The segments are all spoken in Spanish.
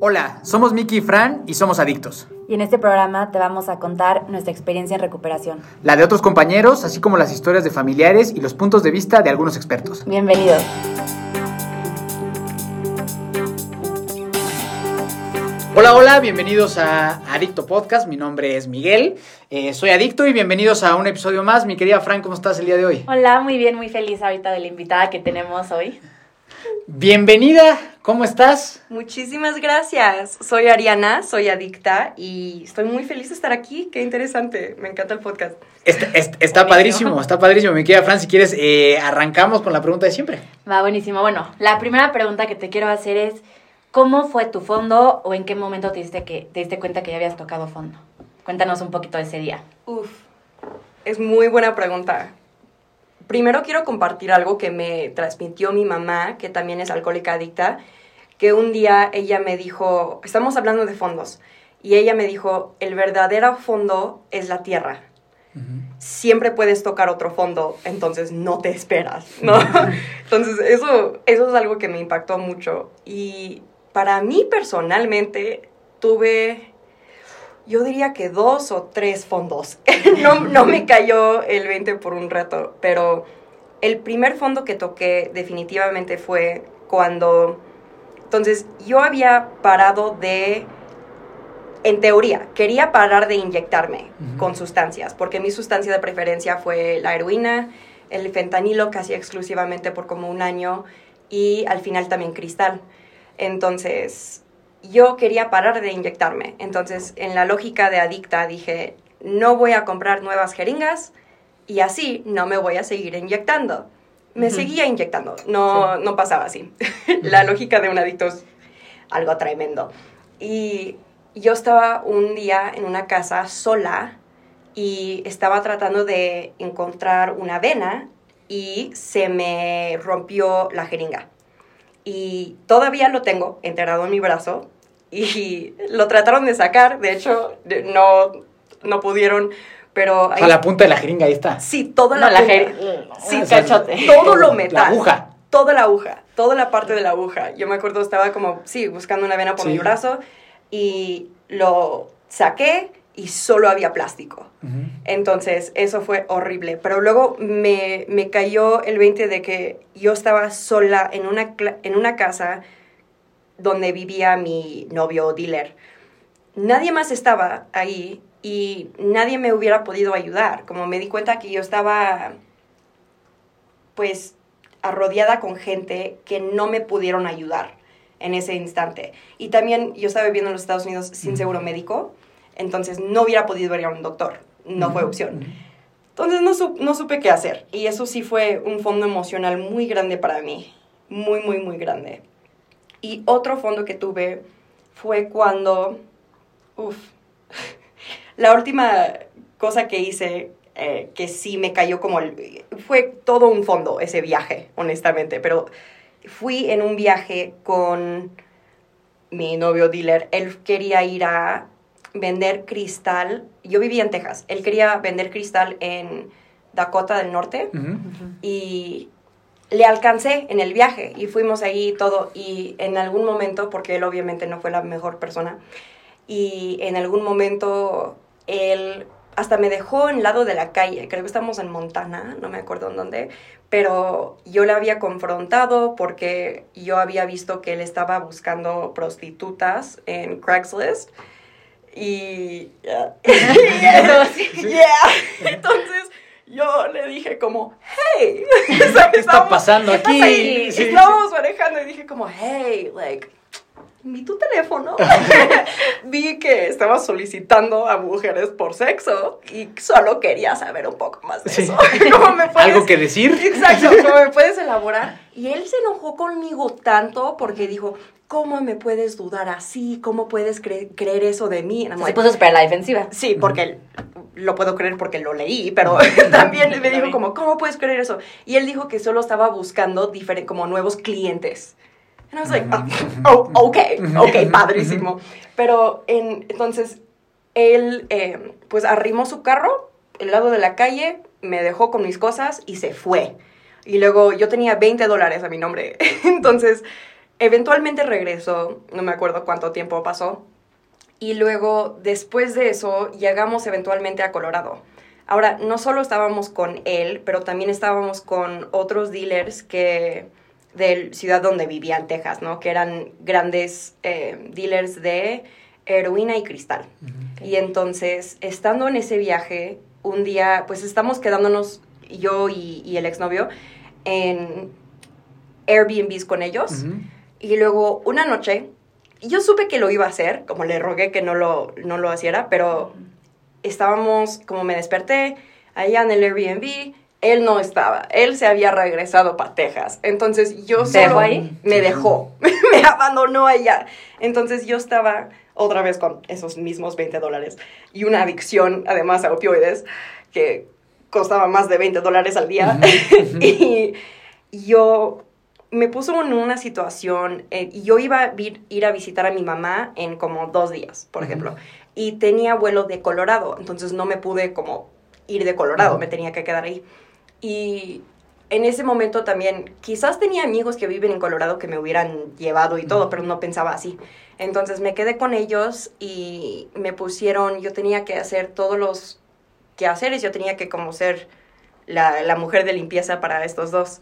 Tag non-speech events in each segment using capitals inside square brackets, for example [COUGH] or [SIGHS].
Hola, somos Miki y Fran y somos adictos. Y en este programa te vamos a contar nuestra experiencia en recuperación. La de otros compañeros, así como las historias de familiares y los puntos de vista de algunos expertos. Bienvenidos. Hola, hola, bienvenidos a Adicto Podcast. Mi nombre es Miguel, eh, soy adicto y bienvenidos a un episodio más. Mi querida Fran, ¿cómo estás el día de hoy? Hola, muy bien, muy feliz ahorita de la invitada que tenemos hoy. Bienvenida, ¿cómo estás? Muchísimas gracias. Soy Ariana, soy adicta y estoy muy feliz de estar aquí. Qué interesante, me encanta el podcast. Está, está- está padrísimo, está padrísimo. Mi querida Fran, si quieres, eh, arrancamos con la pregunta de siempre. Va buenísimo. Bueno, la primera pregunta que te quiero hacer es, ¿cómo fue tu fondo o en qué momento te diste, que, te diste cuenta que ya habías tocado fondo? Cuéntanos un poquito de ese día. Uf, es muy buena pregunta. Primero quiero compartir algo que me transmitió mi mamá, que también es alcohólica adicta, que un día ella me dijo, estamos hablando de fondos, y ella me dijo, el verdadero fondo es la tierra. Siempre puedes tocar otro fondo, entonces no te esperas, ¿no? [LAUGHS] entonces eso, eso es algo que me impactó mucho. Y para mí personalmente tuve yo diría que dos o tres fondos. [LAUGHS] no, no me cayó el 20 por un rato, pero el primer fondo que toqué definitivamente fue cuando... Entonces, yo había parado de... En teoría, quería parar de inyectarme con sustancias, porque mi sustancia de preferencia fue la heroína, el fentanilo casi exclusivamente por como un año y al final también cristal. Entonces, yo quería parar de inyectarme. Entonces, en la lógica de adicta dije, no voy a comprar nuevas jeringas y así no me voy a seguir inyectando. Me seguía inyectando, no, no pasaba así. [LAUGHS] la lógica de un adicto es algo tremendo. Y yo estaba un día en una casa sola y estaba tratando de encontrar una vena y se me rompió la jeringa. Y todavía lo tengo enterrado en mi brazo y lo trataron de sacar, de hecho no, no pudieron, pero... O ahí- sea, la punta de la jeringa ahí está. Sí, toda No, la, la punta. jer- Sí, cachote. todo lo metal. La aguja. Toda la aguja, toda la parte de la aguja. Yo me acuerdo, estaba como, sí, buscando una vena por Sí. mi brazo y lo saqué y solo había plástico. Entonces, eso fue horrible. Pero luego me, me cayó el 20 de que yo estaba sola en una, cla- en una casa donde vivía mi novio dealer. Nadie más estaba ahí y nadie me hubiera podido ayudar. Como me di cuenta que yo estaba, pues, arrodeada con gente que no me pudieron ayudar en ese instante. Y también yo estaba viviendo en los Estados Unidos sin seguro médico, entonces no hubiera podido ir a un doctor. No fue opción. Entonces no, su- no supe qué hacer. Y eso sí fue un fondo emocional muy grande para mí. Muy, muy, muy grande. Y otro fondo que tuve fue cuando... Uf. [LAUGHS] La última cosa que hice eh, que sí me cayó como... el- fue todo un fondo ese viaje, honestamente. Pero fui en un viaje con mi novio dealer. Él quería ir a vender cristal. Yo vivía en Texas. Él quería vender cristal en Dakota del Norte y le alcancé en el viaje y fuimos ahí todo y en algún momento, porque él obviamente no fue la mejor persona, y en algún momento él hasta me dejó en lado de la calle, creo que estamos en Montana, no me acuerdo en dónde, pero yo le había confrontado porque yo había visto que él estaba buscando prostitutas en Craigslist y... [LAUGHS] [LAUGHS] yeah. Yeah. [LAUGHS] Entonces yo le dije como, hey, [LAUGHS] ¿Qué está pasando ¿qué aquí? ahí? Sí. Estábamos manejando y dije como, hey, like, vi tu teléfono. [LAUGHS] [LAUGHS] vi que estabas solicitando a mujeres por sexo y solo quería saber un poco más de Sí. eso. ¿Cómo me puedes- ¿Algo que decir? Exacto, ¿cómo me puedes elaborar? Y él se enojó conmigo tanto porque dijo, ¿cómo me puedes dudar así? ¿Cómo puedes cre- creer eso de mí? Se puso súper a la defensiva. Sí, porque lo puedo creer porque lo leí, pero [LAUGHS] también me dijo como, ¿cómo puedes creer eso? Y él dijo que solo estaba buscando como nuevos clientes. And I was like, "Ah, oh, ok, ok, padrísimo. Pero en, entonces, él, eh, pues arrimó su carro, el lado de la calle, me dejó con mis cosas y se fue. Y luego yo tenía 20 dólares a mi nombre. [LAUGHS] Entonces, eventualmente regresó, no me acuerdo cuánto tiempo pasó, y luego después de eso llegamos eventualmente a Colorado. Ahora, no solo estábamos con él, pero también estábamos con otros dealers que de ciudad donde vivía en Texas, ¿no? Que eran grandes eh, dealers de heroína y cristal. Y entonces, estando en ese viaje, un día, pues estamos quedándonos yo y, y el exnovio en Airbnbs con ellos. Y luego una noche, yo supe que lo iba a hacer, como le rogué que no lo, no lo hiciera, pero estábamos, como me desperté allá en el Airbnb, él no estaba, él se había regresado para Texas. Entonces yo solo ahí? me dejó, [LAUGHS] me abandonó allá. Entonces yo estaba otra vez con esos mismos 20 dólares y una adicción además a opioides que costaba más de 20 dólares al día. [LAUGHS] y yo me puso en una situación, eh, y yo iba a ir a visitar a mi mamá en como dos días, por ejemplo, y tenía vuelo de Colorado, entonces no me pude como ir de Colorado, me tenía que quedar ahí. Y en ese momento también, quizás tenía amigos que viven en Colorado que me hubieran llevado y todo, pero no pensaba así. Entonces me quedé con ellos y me pusieron, yo tenía que hacer todos los quehaceres, yo tenía que como ser la, la mujer de limpieza para estos dos.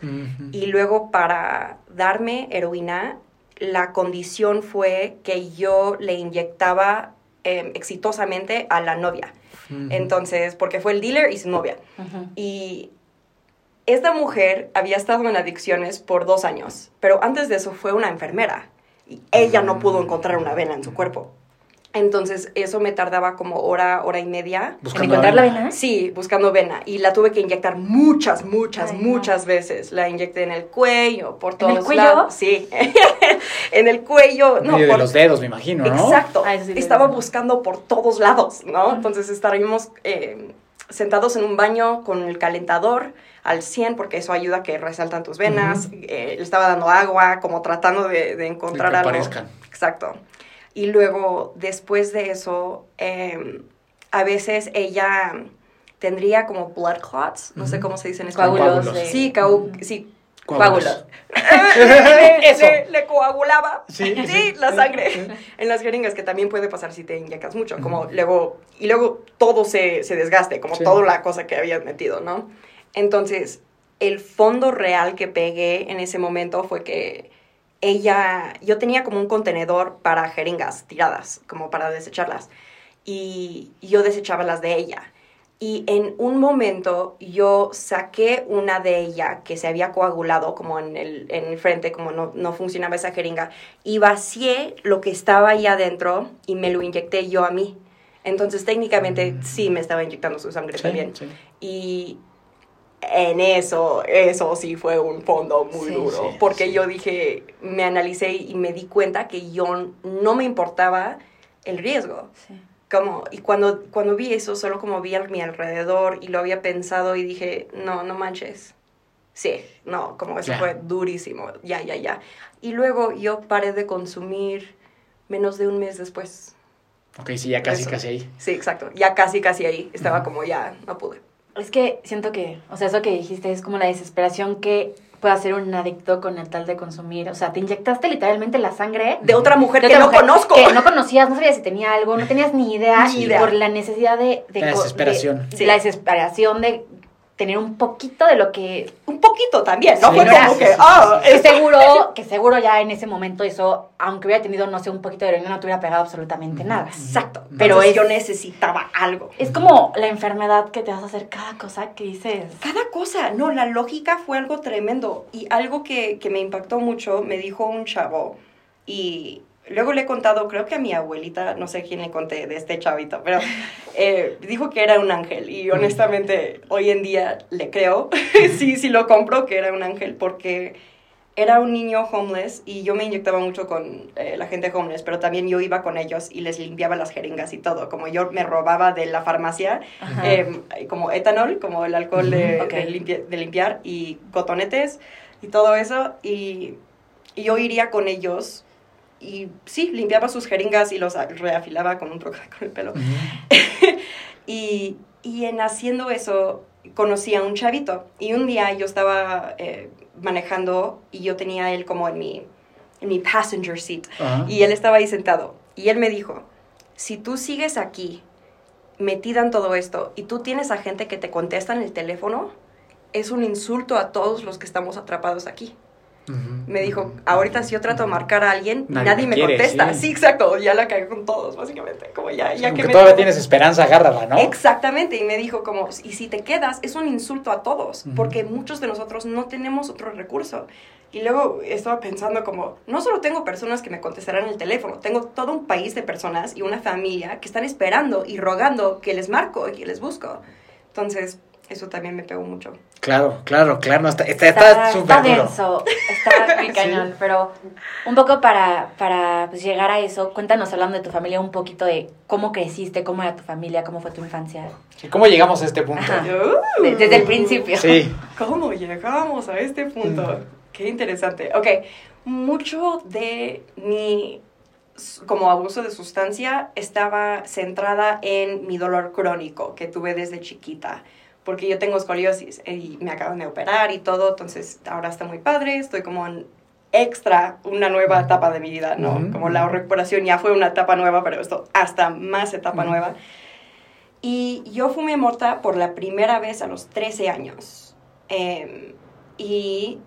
Y luego para darme heroína, la condición fue que yo le inyectaba em, exitosamente a la novia. Entonces, porque fue el dealer y su novia. Y esta mujer había estado en adicciones por dos años, pero antes de eso fue una enfermera. Y ella no pudo encontrar una vena en su cuerpo. Entonces, eso me tardaba como hora, hora y media. ¿En encontrar la vena? Sí, buscando vena. Y la tuve que inyectar muchas, muchas, Ay, no. muchas veces. La inyecté en el cuello, por todos el cuello? lados. Sí, [LAUGHS] en el cuello. En No, medio de por- los dedos, me imagino, ¿no? Exacto. Ah, sí, Estaba sí. buscando por todos lados, ¿no? Entonces estaríamos eh, sentados en un baño con el calentador al 100 porque eso ayuda a que resaltan tus venas. Eh, le estaba dando agua, como tratando de, de encontrar que algo. aparezcan. Exacto. Y luego, después de eso, eh, a veces ella tendría como blood clots, no sé cómo se dice en español. Coágulos de- Sí, sí, Coágulos. le, [LAUGHS] Eso. le- le coagulaba Sí. sí, la sangre en las jeringas que también puede pasar si te inyectas mucho como luego y luego todo se, se desgaste como Sí. toda la cosa que habías metido no entonces el fondo real que pegué en ese momento fue que ella yo tenía como un contenedor para jeringas tiradas como para desecharlas y yo desechaba las de ella y en un momento yo saqué una de ella que se había coagulado como en el, en el frente, como no, no funcionaba esa jeringa, y vacié lo que estaba ahí adentro y me lo inyecté yo a mí. Entonces técnicamente sí me estaba inyectando su sangre Sí, también. sí. Y en eso, eso sí fue un fondo muy Sí, duro, sí, porque sí. yo dije, me analicé y me di cuenta que yo no me importaba el riesgo Sí. como, y cuando, cuando vi eso, solo como vi a mi alrededor y lo había pensado y dije, no, no manches. Sí, no, como eso fue durísimo, ya, ya, ya. Y luego yo paré de consumir menos de un mes después. Ok, sí, ya casi, Eso. casi ahí. Sí, exacto, ya casi, casi ahí. Estaba como, ya, no pude. Es que siento que, o sea, eso que dijiste es como la desesperación que puede hacer un adicto con el tal de consumir. O sea, te inyectaste literalmente la sangre De otra mujer de que no conozco. Que no conocías, no sabías si tenía algo, no tenías ni idea. Ni y por la necesidad de... de La desesperación. de- Sí. La desesperación de tener un poquito de lo que... Un poquito también, ¿no? Sí, Fue no, como sí, que, sí, ah, Que seguro, que seguro ya en ese momento eso, aunque hubiera tenido, no sé, un poquito de heroína, no te hubiera pegado absolutamente nada. Exacto, Pero pero es- yo necesitaba algo. Es como la enfermedad que te vas a hacer cada cosa que dices. Cada cosa, no, la lógica fue algo tremendo. Y algo que, que me impactó mucho, me dijo un chavo, y luego le he contado, creo que a mi abuelita, no sé quién le conté de este chavito, pero [LAUGHS] eh, dijo que era un ángel. Y honestamente, hoy en día le creo, [LAUGHS] sí, sí lo compro que era un ángel, porque era un niño homeless y yo me inyectaba mucho con eh, la gente homeless, pero también yo iba con ellos y les limpiaba las jeringas y todo. Como yo me robaba de la farmacia, eh, como etanol, como el alcohol de, limpiar, y cotonetes y todo eso. Y, y yo iría con ellos y sí, limpiaba sus jeringas y los reafilaba con un troca [LAUGHS] con el pelo. [LAUGHS] Y, y en haciendo eso conocí a un chavito. Y un día yo estaba eh, manejando y yo tenía a él como en mi, en mi passenger seat. Y él estaba ahí sentado. Y él me dijo, si tú sigues aquí metida en todo esto y tú tienes a gente que te contesta en el teléfono, es un insulto a todos los que estamos atrapados aquí. Me dijo, ahorita si yo trato de marcar a alguien, Nadie nadie, me quiere, contesta. sí. Sí. exacto, ya la cagué con todos, básicamente. Como ya, ya que me todavía tienes esperanza, agárrala, ¿no? Exactamente, y me dijo como, y si te quedas, es un insulto a todos, porque muchos de nosotros no tenemos otro recurso. Y luego estaba pensando como, no solo tengo personas que me contestarán el teléfono, tengo todo un país de personas y una familia que están esperando y rogando que les marco y que les busco. Entonces, eso también me pegó mucho. Claro, claro, claro. no, está está Está, está está súper duro. denso, está muy [LAUGHS] Sí. cañón, pero un poco para, para pues, llegar a eso, cuéntanos hablando de tu familia un poquito de cómo creciste, cómo era tu familia, cómo fue tu infancia. ¿Y ¿Cómo llegamos a este punto? Uh. Desde el principio. Sí. [LAUGHS] ¿Cómo llegamos a este punto? Mm. Qué interesante. Ok, mucho de mi como abuso de sustancia estaba centrada en mi dolor crónico que tuve desde chiquita. Porque yo tengo escoliosis y me acaban de operar y todo, entonces ahora está muy padre, estoy como en extra una nueva etapa de mi vida, ¿no? Como la recuperación ya fue una etapa nueva, pero esto hasta más etapa nueva. Y yo fumé mota por la primera vez a los 13 años. Em, y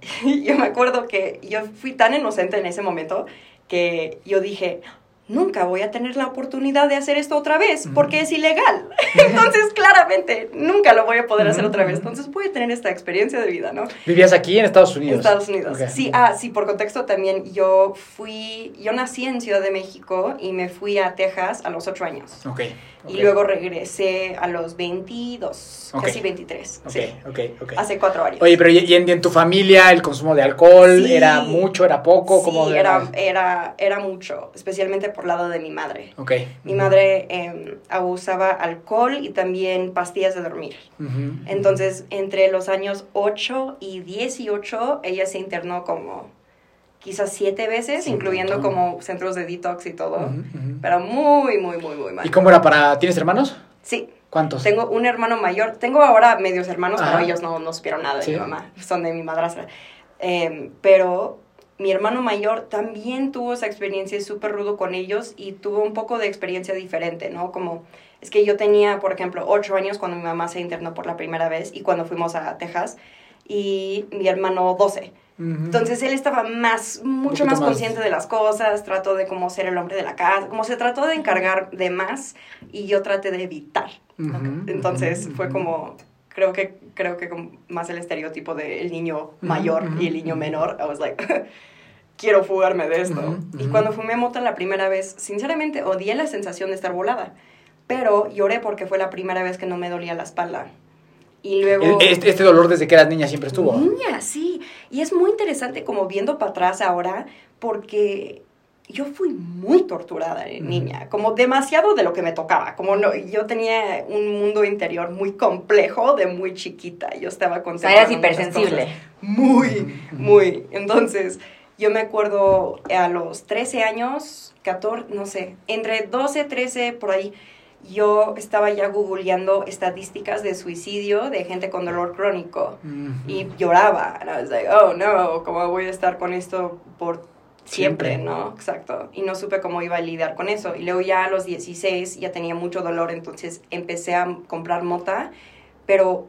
[LAUGHS] yo me acuerdo que yo fui tan inocente en ese momento que yo dije, nunca voy a tener la oportunidad de hacer esto otra vez porque es ilegal. [LAUGHS] Entonces, claramente, nunca lo voy a poder hacer otra vez. Entonces, voy a tener esta experiencia de vida, ¿no? ¿Vivías aquí en Estados Unidos? En Estados Unidos. Sí, ah, sí, por contexto también, yo fui, yo nací en Ciudad de México y me fui a Texas a los 8 años. Ok. Y ok. luego regresé a los 22, Ok. casi 23. Ok, sí, ok, ok. hace 4 años. Oye, pero ¿y, y en, y en tu familia el consumo de alcohol Sí. era mucho, era poco? sí, ¿Cómo era, era, era mucho, especialmente por lado de mi madre. Ok. Mi madre eh, abusaba alcohol y también pastillas de dormir. Ujú. Entonces, entre los años 8 y 18, ella se internó como quizás siete veces, Sí, incluyendo montón. como centros de detox y todo. Ujú, ujú. Pero muy, muy, muy, muy mal. ¿Y cómo era para... ¿Tienes hermanos? Sí, ¿Cuántos? tengo un hermano mayor. Tengo ahora medios hermanos, Ajá. pero ellos no, no supieron nada de Sí. mi mamá. Son de mi madrastra. Eh, pero mi hermano mayor también tuvo esa experiencia súper rudo con ellos y tuvo un poco de experiencia diferente, ¿no? Como, es que yo tenía, por ejemplo, ocho años cuando mi mamá se internó por la primera vez y cuando fuimos a Texas y mi hermano 12. Ujú. Entonces él estaba más, mucho más más. consciente de las cosas, trató de como ser el hombre de la casa, como se trató de encargar de más y yo traté de evitar. Entonces fue como, creo que, creo que más el estereotipo del niño mayor y el niño menor. I was like, [LAUGHS] quiero fugarme de esto. Ujú, Y ujú. cuando fumé mota la primera vez, sinceramente odié la sensación de estar volada. Pero lloré porque fue la primera vez que no me dolía la espalda. Y luego... Este, este dolor desde que eras niña siempre estuvo. Niña, sí. Y es muy interesante como viendo para atrás ahora, porque yo fui muy torturada de niña, como demasiado de lo que me tocaba. Como no, yo tenía un mundo interior muy complejo de muy chiquita. Yo estaba O sea, eras hipersensible. cosas. Muy, muy. Entonces, yo me acuerdo a los 13 años, 14, no sé, entre 12, 13, por ahí, yo estaba ya googleando estadísticas de suicidio de gente con dolor crónico y lloraba. And I was like, oh no, ¿cómo voy a estar con esto por siempre, Siempre. no? Exacto. Y no supe cómo iba a lidiar con eso. Y luego ya a los 16 ya tenía mucho dolor, entonces empecé a comprar mota, pero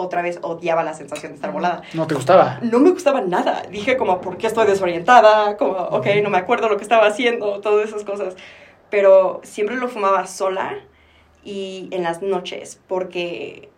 otra vez odiaba la sensación de estar volada. ¿No te gustaba? No me gustaba nada. Dije como, ¿por qué estoy desorientada? Como, ok, no me acuerdo lo que estaba haciendo, todas esas cosas. Pero siempre lo fumaba sola y en las noches, porque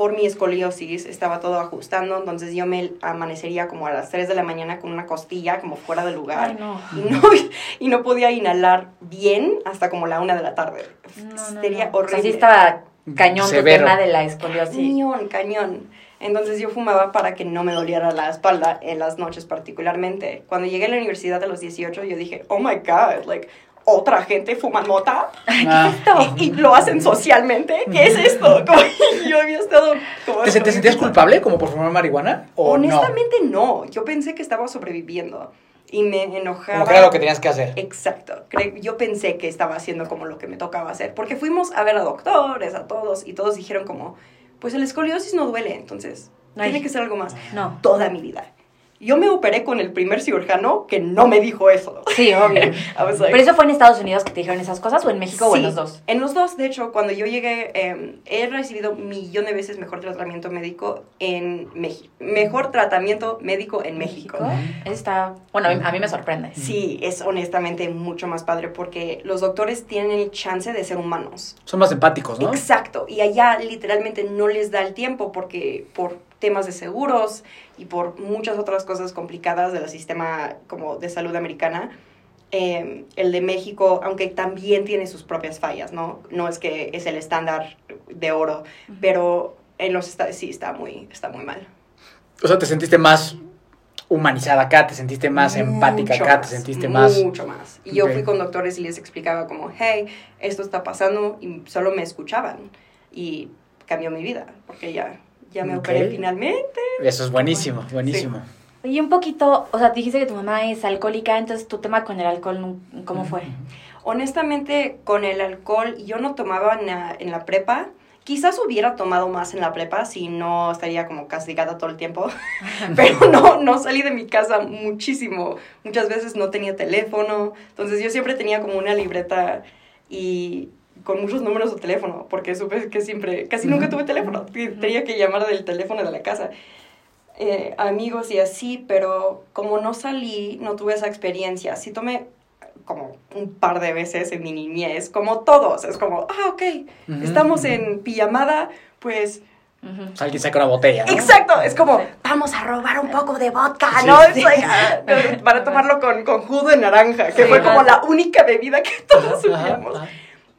por mi escoliosis estaba todo ajustando, entonces yo me amanecería como a las 3 de la mañana con una costilla como fuera de lugar. Ay, no. Y no, [LAUGHS] y no podía inhalar bien hasta como la una de la tarde. No, no, Sería no. O sea, horrible. sí estaba cañón tu Severo. tema de la escoliosis. Cañón, cañón. Entonces yo fumaba para que no me doliera la espalda en las noches particularmente. Cuando llegué a la universidad a los 18 yo dije, oh my god, like, otra gente fuma mota Ah. y, y lo hacen socialmente. ¿Qué es esto? Como, [LAUGHS] yo había estado como... ¿Te, te sentías culpable como por fumar marihuana? ¿O Honestamente no. Yo pensé que estaba sobreviviendo y me no? enojaba. Como que era lo que tenías que hacer. Exacto. Yo pensé que estaba haciendo como lo que me tocaba hacer, porque fuimos a ver a doctores, a todos, y todos dijeron como, pues el escoliosis no duele, entonces Ay. tiene que ser algo más. No. Toda mi vida. Yo me operé con el primer cirujano que no me dijo eso. Sí, obvio. [LAUGHS] Like, ¿Pero eso fue en Estados Unidos que te dijeron esas cosas o en México o en los dos? En los dos, de hecho, cuando yo llegué, eh, he recibido millón de veces mejor tratamiento médico en México. Mejor tratamiento médico en México. Eso está, bueno, a mí, a mí me sorprende. Sí, es honestamente mucho más padre porque los doctores tienen el chance de ser humanos. Son más empáticos, ¿no? Exacto, y allá literalmente no les da el tiempo porque por temas de seguros y por muchas otras cosas complicadas del sistema como de salud americana, eh, el de México, aunque también tiene sus propias fallas, ¿no? No es que es el estándar de oro, pero en los estados sí está muy, está muy mal. O sea, te sentiste más humanizada acá, te sentiste más empática Mucho acá, más, te sentiste más... Mucho más. Y yo Ok. fui con doctores y les explicaba como, hey, esto está pasando y solo me escuchaban. Y cambió mi vida, porque ya, ya me operé finalmente. Eso es buenísimo, buenísimo. Y un poquito, o sea, dijiste que tu mamá es alcohólica, entonces tu tema con el alcohol, ¿cómo fue? Honestamente, con el alcohol, yo no tomaba en la, en la prepa. Quizás hubiera tomado más en la prepa si no estaría como castigada todo el tiempo. [LAUGHS] Pero no, no salí de mi casa muchísimo. Muchas veces no tenía teléfono. Entonces yo siempre tenía como una libreta y con muchos números de teléfono, porque supe que siempre, casi nunca tuve teléfono. Tenía que llamar del teléfono de la casa. Eh, amigos y así, pero como no salí, no tuve esa experiencia. Sí tomé como un par de veces en mi niñez, como todos. Es como, ah, ok, estamos en pijamada, pues. O sea, alguien saca una botella, ¿no? Exacto, es como, vamos a robar un poco de vodka, Sí, ¿no? sí. Es like, ah, [LAUGHS] para tomarlo con, con jugo de naranja, que Sí, fue como la única bebida que todos subíamos.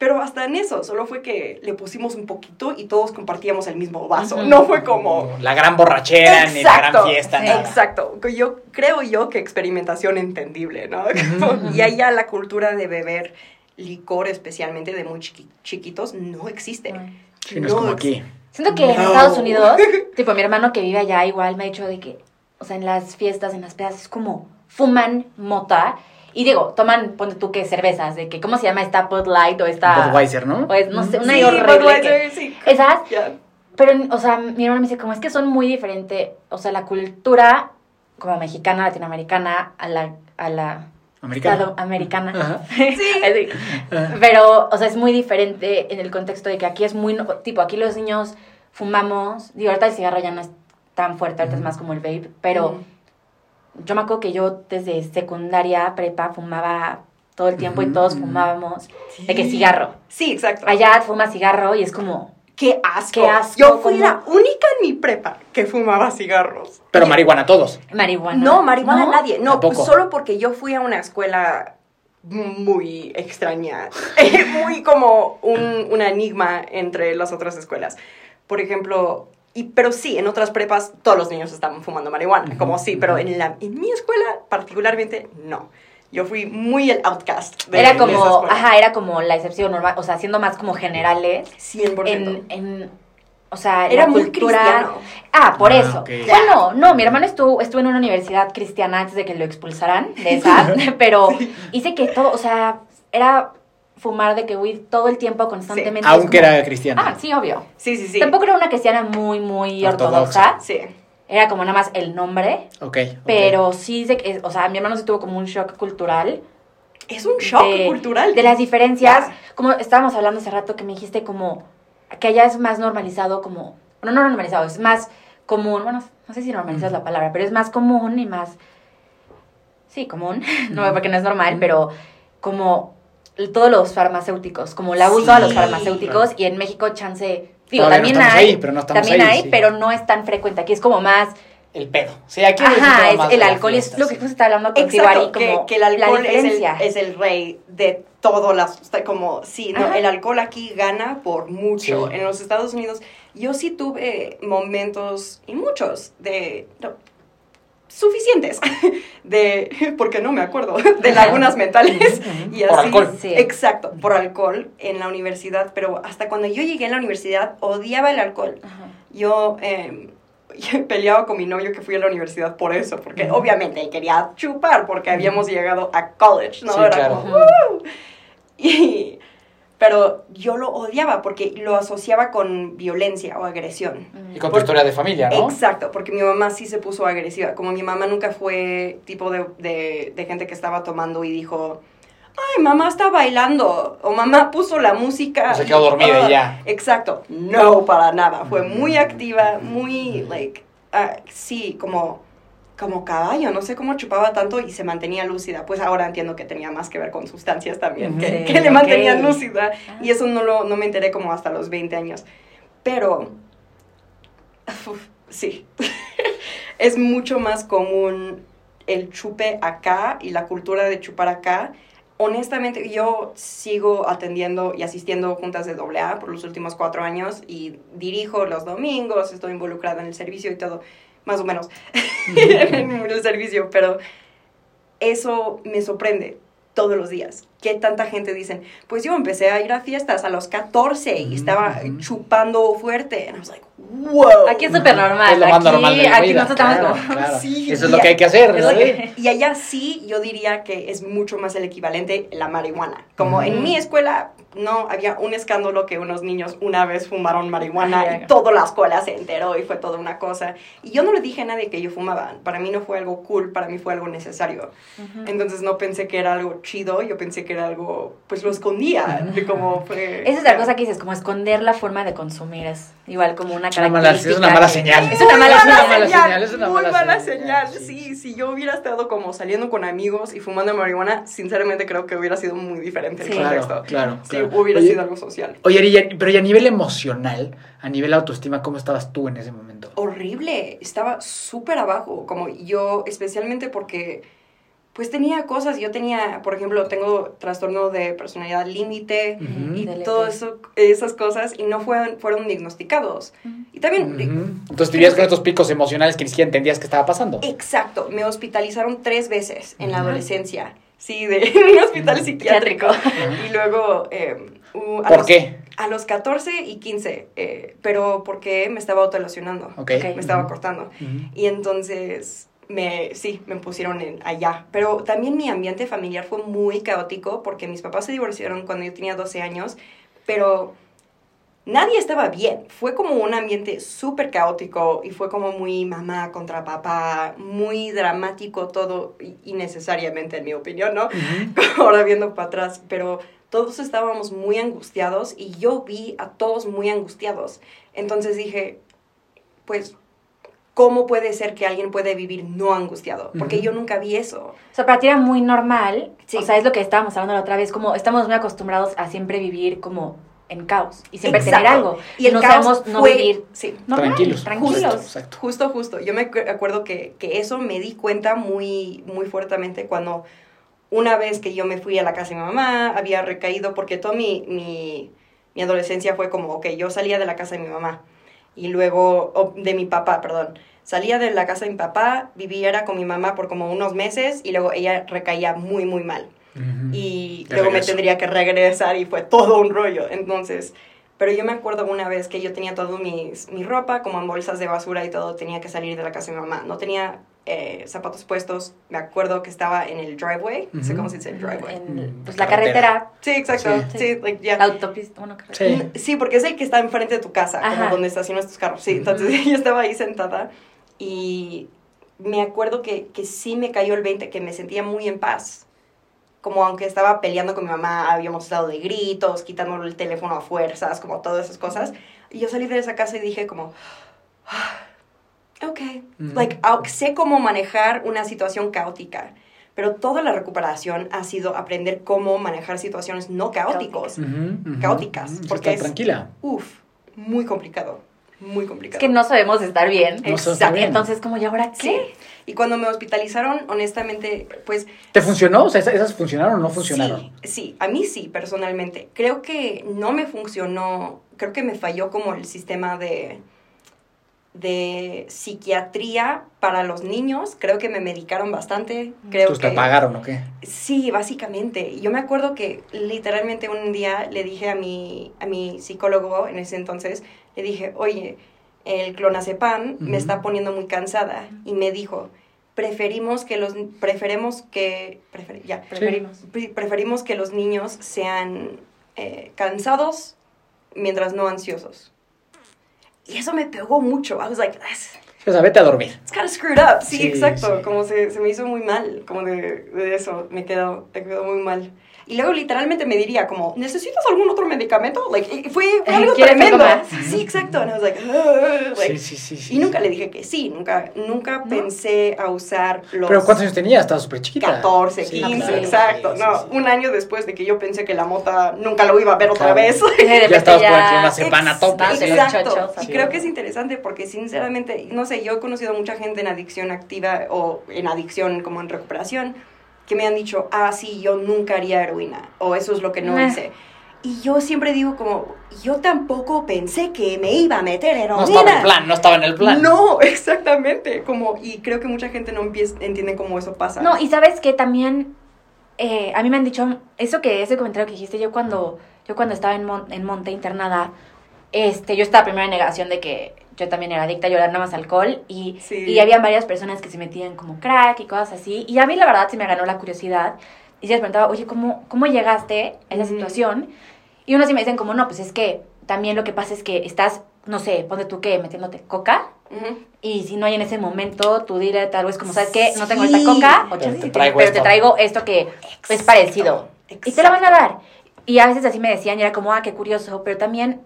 Pero hasta en eso, solo fue que le pusimos un poquito y todos compartíamos el mismo vaso. No fue como... La gran borrachera, ni la gran fiesta, Sí. nada. Exacto. Yo creo yo que experimentación entendible, ¿no? Como- [LAUGHS] y allá la cultura de beber licor, especialmente de muy chiqui- chiquitos, no existe. Sí, no es como aquí. Siento que en No. Estados Unidos, [LAUGHS] tipo mi hermano que vive allá igual me ha dicho de que, o sea, en las fiestas, en las pedas, es como fuman mota. Y digo, toman, ponte tú que cervezas, de que, ¿cómo se llama esta Bud Light o esta... Budweiser, ¿no? O es, no sé, una Sí, horrible. Budweiser, que- sí. Esas, Ya. pero, o sea, mi hermano me dice, como es que son muy diferentes, o sea, la cultura como mexicana, latinoamericana, a la... A la Americano. americana. Ajá. [LAUGHS] Así. Pero, o sea, es muy diferente en el contexto de que aquí es muy, tipo, aquí los niños fumamos, digo, ahorita el cigarro ya no es tan fuerte, ahorita es más como el vape, pero Mm. Yo me acuerdo que yo desde secundaria, prepa, fumaba todo el tiempo y todos fumábamos de que cigarro. Sí, exacto. Allá fuma cigarro y es como, Qué asco. Qué asco, Yo fui como- la única en mi prepa que fumaba cigarros. Pero marihuana todos. marihuana. No, marihuana nadie. No, pues solo porque yo fui a una escuela muy extraña. [LAUGHS] muy como un, un enigma entre las otras escuelas. Por ejemplo, y, pero sí, en otras prepas todos los niños estaban fumando marihuana. Como sí, pero en, la, en mi escuela particularmente no. Yo fui muy el outcast. de- Era como, escuela. ajá, era como la excepción normal, o sea, siendo más como generales. 100%. en, en o sea, Era muy cultura. cristiano. Ah, por Ah, eso. Bueno, no, mi hermano estuvo, estuvo en una universidad cristiana antes de que lo expulsaran de esa, [LAUGHS] pero hice que todo, o sea, era fumar de que huir todo el tiempo constantemente. Aunque como- era cristiano. Ah, sí, obvio. Sí, sí, sí. Tampoco era una cristiana muy, muy Ortodoxa. ortodoxa. Sí. Era como nada más el nombre. Ok. Pero sí, sé que, o sea, mi hermano sí tuvo como un shock cultural. Es un shock de, cultural. De las diferencias, como estábamos hablando hace rato que me dijiste como que allá es más normalizado como, bueno, no normalizado, es más común, bueno, no sé si normalizado es la palabra, pero es más común y más, sí, común, [LAUGHS] no porque no es normal, pero como todos los farmacéuticos, como el abuso a los farmacéuticos y en México chance, digo, Todavía también hay, ahí, pero no estamos también ahí, hay, sí. pero no es tan frecuente, aquí es como más, El pedo. Sí, aquí ajá, es el alcohol y es lo que justo está hablando contigo, Exacto, Ari, como que, que el alcohol la es el, diferencia. es el rey de todo las como sí no Ajá. el alcohol aquí gana por mucho Sí. en los Estados Unidos yo sí tuve momentos y muchos de no, suficientes [LAUGHS] de porque no me acuerdo de lagunas mentales y Por así alcohol. Sí. exacto por alcohol en la universidad pero hasta cuando yo llegué a la universidad odiaba el alcohol Ajá. yo [LAUGHS] eh, peleaba con mi novio que fui a la universidad por eso, porque obviamente quería chupar porque habíamos llegado a college, ¿no? Sí, Era claro. como. Y, pero yo lo odiaba porque lo asociaba con violencia o agresión. Y con tu historia de familia, ¿no? Exacto, porque mi mamá sí se puso agresiva. Como mi mamá nunca fue tipo de, de, de gente que estaba tomando y dijo, ay, mamá está bailando, o mamá puso la música. Se quedó dormida y ya. Exacto, no, para nada. Fue Mm. muy activa, muy, like, ah, sí, como, como caballo, no sé cómo chupaba tanto y se mantenía lúcida. Pues ahora entiendo que tenía más que ver con sustancias también, que, le mantenían lúcida. Ah. Y eso no, lo, no me enteré como hasta los 20 años. Pero, uf, sí, [LAUGHS] es mucho más común el chupe acá y la cultura de chupar acá. Honestamente, yo sigo atendiendo y asistiendo juntas de AA por los últimos cuatro años y dirijo los domingos, estoy involucrada en el servicio y todo, más o menos, [LAUGHS] en el servicio, pero eso me sorprende todos los días. Que tanta gente dicen, pues yo empecé a ir a fiestas a los 14 y Ujú, estaba ujú. chupando fuerte. And I was like, wow. Aquí es súper normal. Es lo más aquí, normal de la aquí vida, nosotros estamos claro, como... claro. Sí, Eso es lo que hay que hacer, ¿no? que- Y allá sí, yo diría que es mucho más el equivalente la marihuana. Como Ujú. en mi escuela, no, había un escándalo que unos niños una vez fumaron marihuana Ay, y toda la escuela se enteró y fue toda una cosa. Y yo no le dije a nadie que yo fumaba. Para mí no fue algo cool, para mí fue algo necesario. Entonces no pensé que era algo chido, yo pensé que era algo, pues lo escondía, de cómo fue... Esa es la cosa que dices, como esconder la forma de consumir es igual como una Es una mala- característica. es una mala señal. Es una mala señal. es una muy mala mala señal, señal. sí. Si yo hubiera estado como saliendo con amigos y fumando marihuana, sinceramente creo que hubiera sido muy diferente el Sí. contexto. Claro, claro, Sí, claro. hubiera Oye, sido algo social. Oye, Ari, ya- pero y a nivel emocional, a nivel autoestima, ¿cómo estabas tú en ese momento? Horrible, estaba súper abajo, como yo, especialmente porque pues tenía cosas, yo tenía, por ejemplo, tengo trastorno de personalidad límite Ujú. y Deleite. todo eso, esas cosas y no fueron, fueron diagnosticados. Y también Ujú. Entonces vivías con estos picos emocionales que ni siquiera entendías qué estaba pasando. Exacto, me hospitalizaron tres veces en la adolescencia. Sí, de [LAUGHS] un hospital psiquiátrico. Y luego... eh, uh, a ¿Por los- qué? A los 14 y 15, eh, pero porque me estaba autolesionando. Ok. Ok. Me estaba cortando. Y entonces, me, sí, me pusieron en, allá. Pero también mi ambiente familiar fue muy caótico porque mis papás se divorciaron cuando yo tenía 12 años, pero nadie estaba bien. Fue como un ambiente súper caótico y fue como muy mamá contra papá, muy dramático todo, innecesariamente en mi opinión, ¿no? Ujú. [LAUGHS] Ahora viendo para atrás, pero todos estábamos muy angustiados y yo vi a todos muy angustiados. Entonces dije, pues, ¿cómo puede ser que alguien puede vivir no angustiado? Porque Ujú. yo nunca vi eso. O sea, para ti era muy normal. Sí. O sea, es lo que estábamos hablando la otra vez, como estamos muy acostumbrados a siempre vivir como en caos y siempre tener Exacto. algo. Y el no caos sabemos no fue- vivir Sí. normal, Tranquilos. tranquilos. Justo, exacto. Justo, justo. Yo me acu- acuerdo que, que eso me di cuenta muy, muy fuertemente cuando una vez que yo me fui a la casa de mi mamá, había recaído, porque toda mi, mi, mi adolescencia fue como, ok, yo salía de la casa de mi mamá y luego, de mi papá, perdón. Salía de la casa de mi papá, vivía con mi mamá por como unos meses y luego ella recaía muy, muy mal y luego me tendría que regresar y fue todo un rollo. Entonces, pero yo me acuerdo una vez que yo tenía todo mis, mi ropa como en bolsas de basura y todo, tenía que salir de la casa de mi mamá. No tenía eh, zapatos puestos, me acuerdo que estaba en el driveway, no sé cómo se dice el driveway. En, Mm, pues la carretera. carretera, Sí, exacto, Sí. sí, like, la autopista, bueno, carretera. Sí. Sí, porque es el que está enfrente de tu casa, como donde estacionas tus carros. Sí, entonces [LAUGHS] yo estaba ahí sentada y me acuerdo que, que sí me cayó el 20, que me sentía muy en paz. Como aunque estaba peleando con mi mamá, habíamos estado de gritos, quitándole el teléfono a fuerzas, como todas esas cosas. Y yo salí de esa casa y dije como, "Ah, [SIGHS] ok, Ujú. like, ah, sé cómo manejar una situación caótica. Pero toda la recuperación ha sido aprender cómo manejar situaciones no caóticos caóticas, Ujú. porque Está es- tranquila. Uf, muy complicado, muy complicado. Es que no sabemos estar bien. No sabemos estar Exacto. bien. Entonces, como, ¿y ahora Sí. qué? Y cuando me hospitalizaron, honestamente, pues... ¿Te funcionó? O sea, ¿esas- ¿esas funcionaron o no funcionaron? Sí, sí, a mí sí, personalmente. Creo que no me funcionó, creo que me falló como el sistema de, de psiquiatría para los niños. Creo que me medicaron bastante. Creo ¿Entonces que... te pagaron o qué? Sí, básicamente. Yo me acuerdo que literalmente un día le dije a mi, a mi psicólogo en ese entonces, le dije, oye, el clonazepam me está poniendo muy cansada. Y me dijo, preferimos que los, preferemos que, prefer- ya, Preferimos. pre- preferimos que los niños sean eh, cansados mientras no ansiosos. Y eso me pegó mucho. I was like, that's, O sea, vete a dormir. it's kind of screwed up. Sí, Sí, exacto. sí. Como se, se me hizo muy mal, como de, de eso. Me quedó, me quedó muy mal. Y luego literalmente me diría como, ¿necesitas algún otro medicamento? Like, y fue, fue algo ¿Quieres algo tremendo. más? [LAUGHS] Sí, exacto. And I was like, "Ugh", like, Sí, sí, sí. sí y nunca sí. le dije que sí, nunca, nunca pensé a usar los Pero ¿cuántos años tenía? Estaba súper chiquita. 14, Sí, 15, claro, exacto. sí, no, sí, sí. un año después de que yo pensé que la mota nunca lo iba a ver otra Claro. vez. [LAUGHS] Ya estabas por el clonazepam a Ex- tope. Exacto. Y creo que es interesante porque sinceramente, no sé, yo he conocido a mucha gente en adicción activa o en adicción como en recuperación que me han dicho, ah, sí, yo nunca haría heroína o eso es lo que no Meh. hice. Y yo siempre digo como, yo tampoco pensé que me iba a meter heroína. No estaba en el plan, no estaba en el plan. No, [LAUGHS] exactamente. Como, y creo que mucha gente no entiende cómo eso pasa. No, y sabes que también eh, a mí me han dicho eso que ese comentario que dijiste yo cuando yo cuando estaba en, Mon- en Monte internada, este, yo estaba primero en negación de que yo también era adicta, yo era nada más alcohol y, Sí. y había varias personas que se metían como crack y cosas así y a mí la verdad sí me ganó la curiosidad y sí les preguntaba, oye, ¿cómo, cómo llegaste a esa situación? Y unos sí me dicen como, no, pues es que también lo que pasa es que estás, no sé, ponte tú que metiéndote coca Ujú. y si no hay en ese momento, tú dile tal vez como, ¿sabes qué? No tengo esta Sí. coca, o Pero te- traigo pero esto. te traigo esto que es parecido. Y te la van a dar. Y a veces así me decían y era como, ah, qué curioso, pero también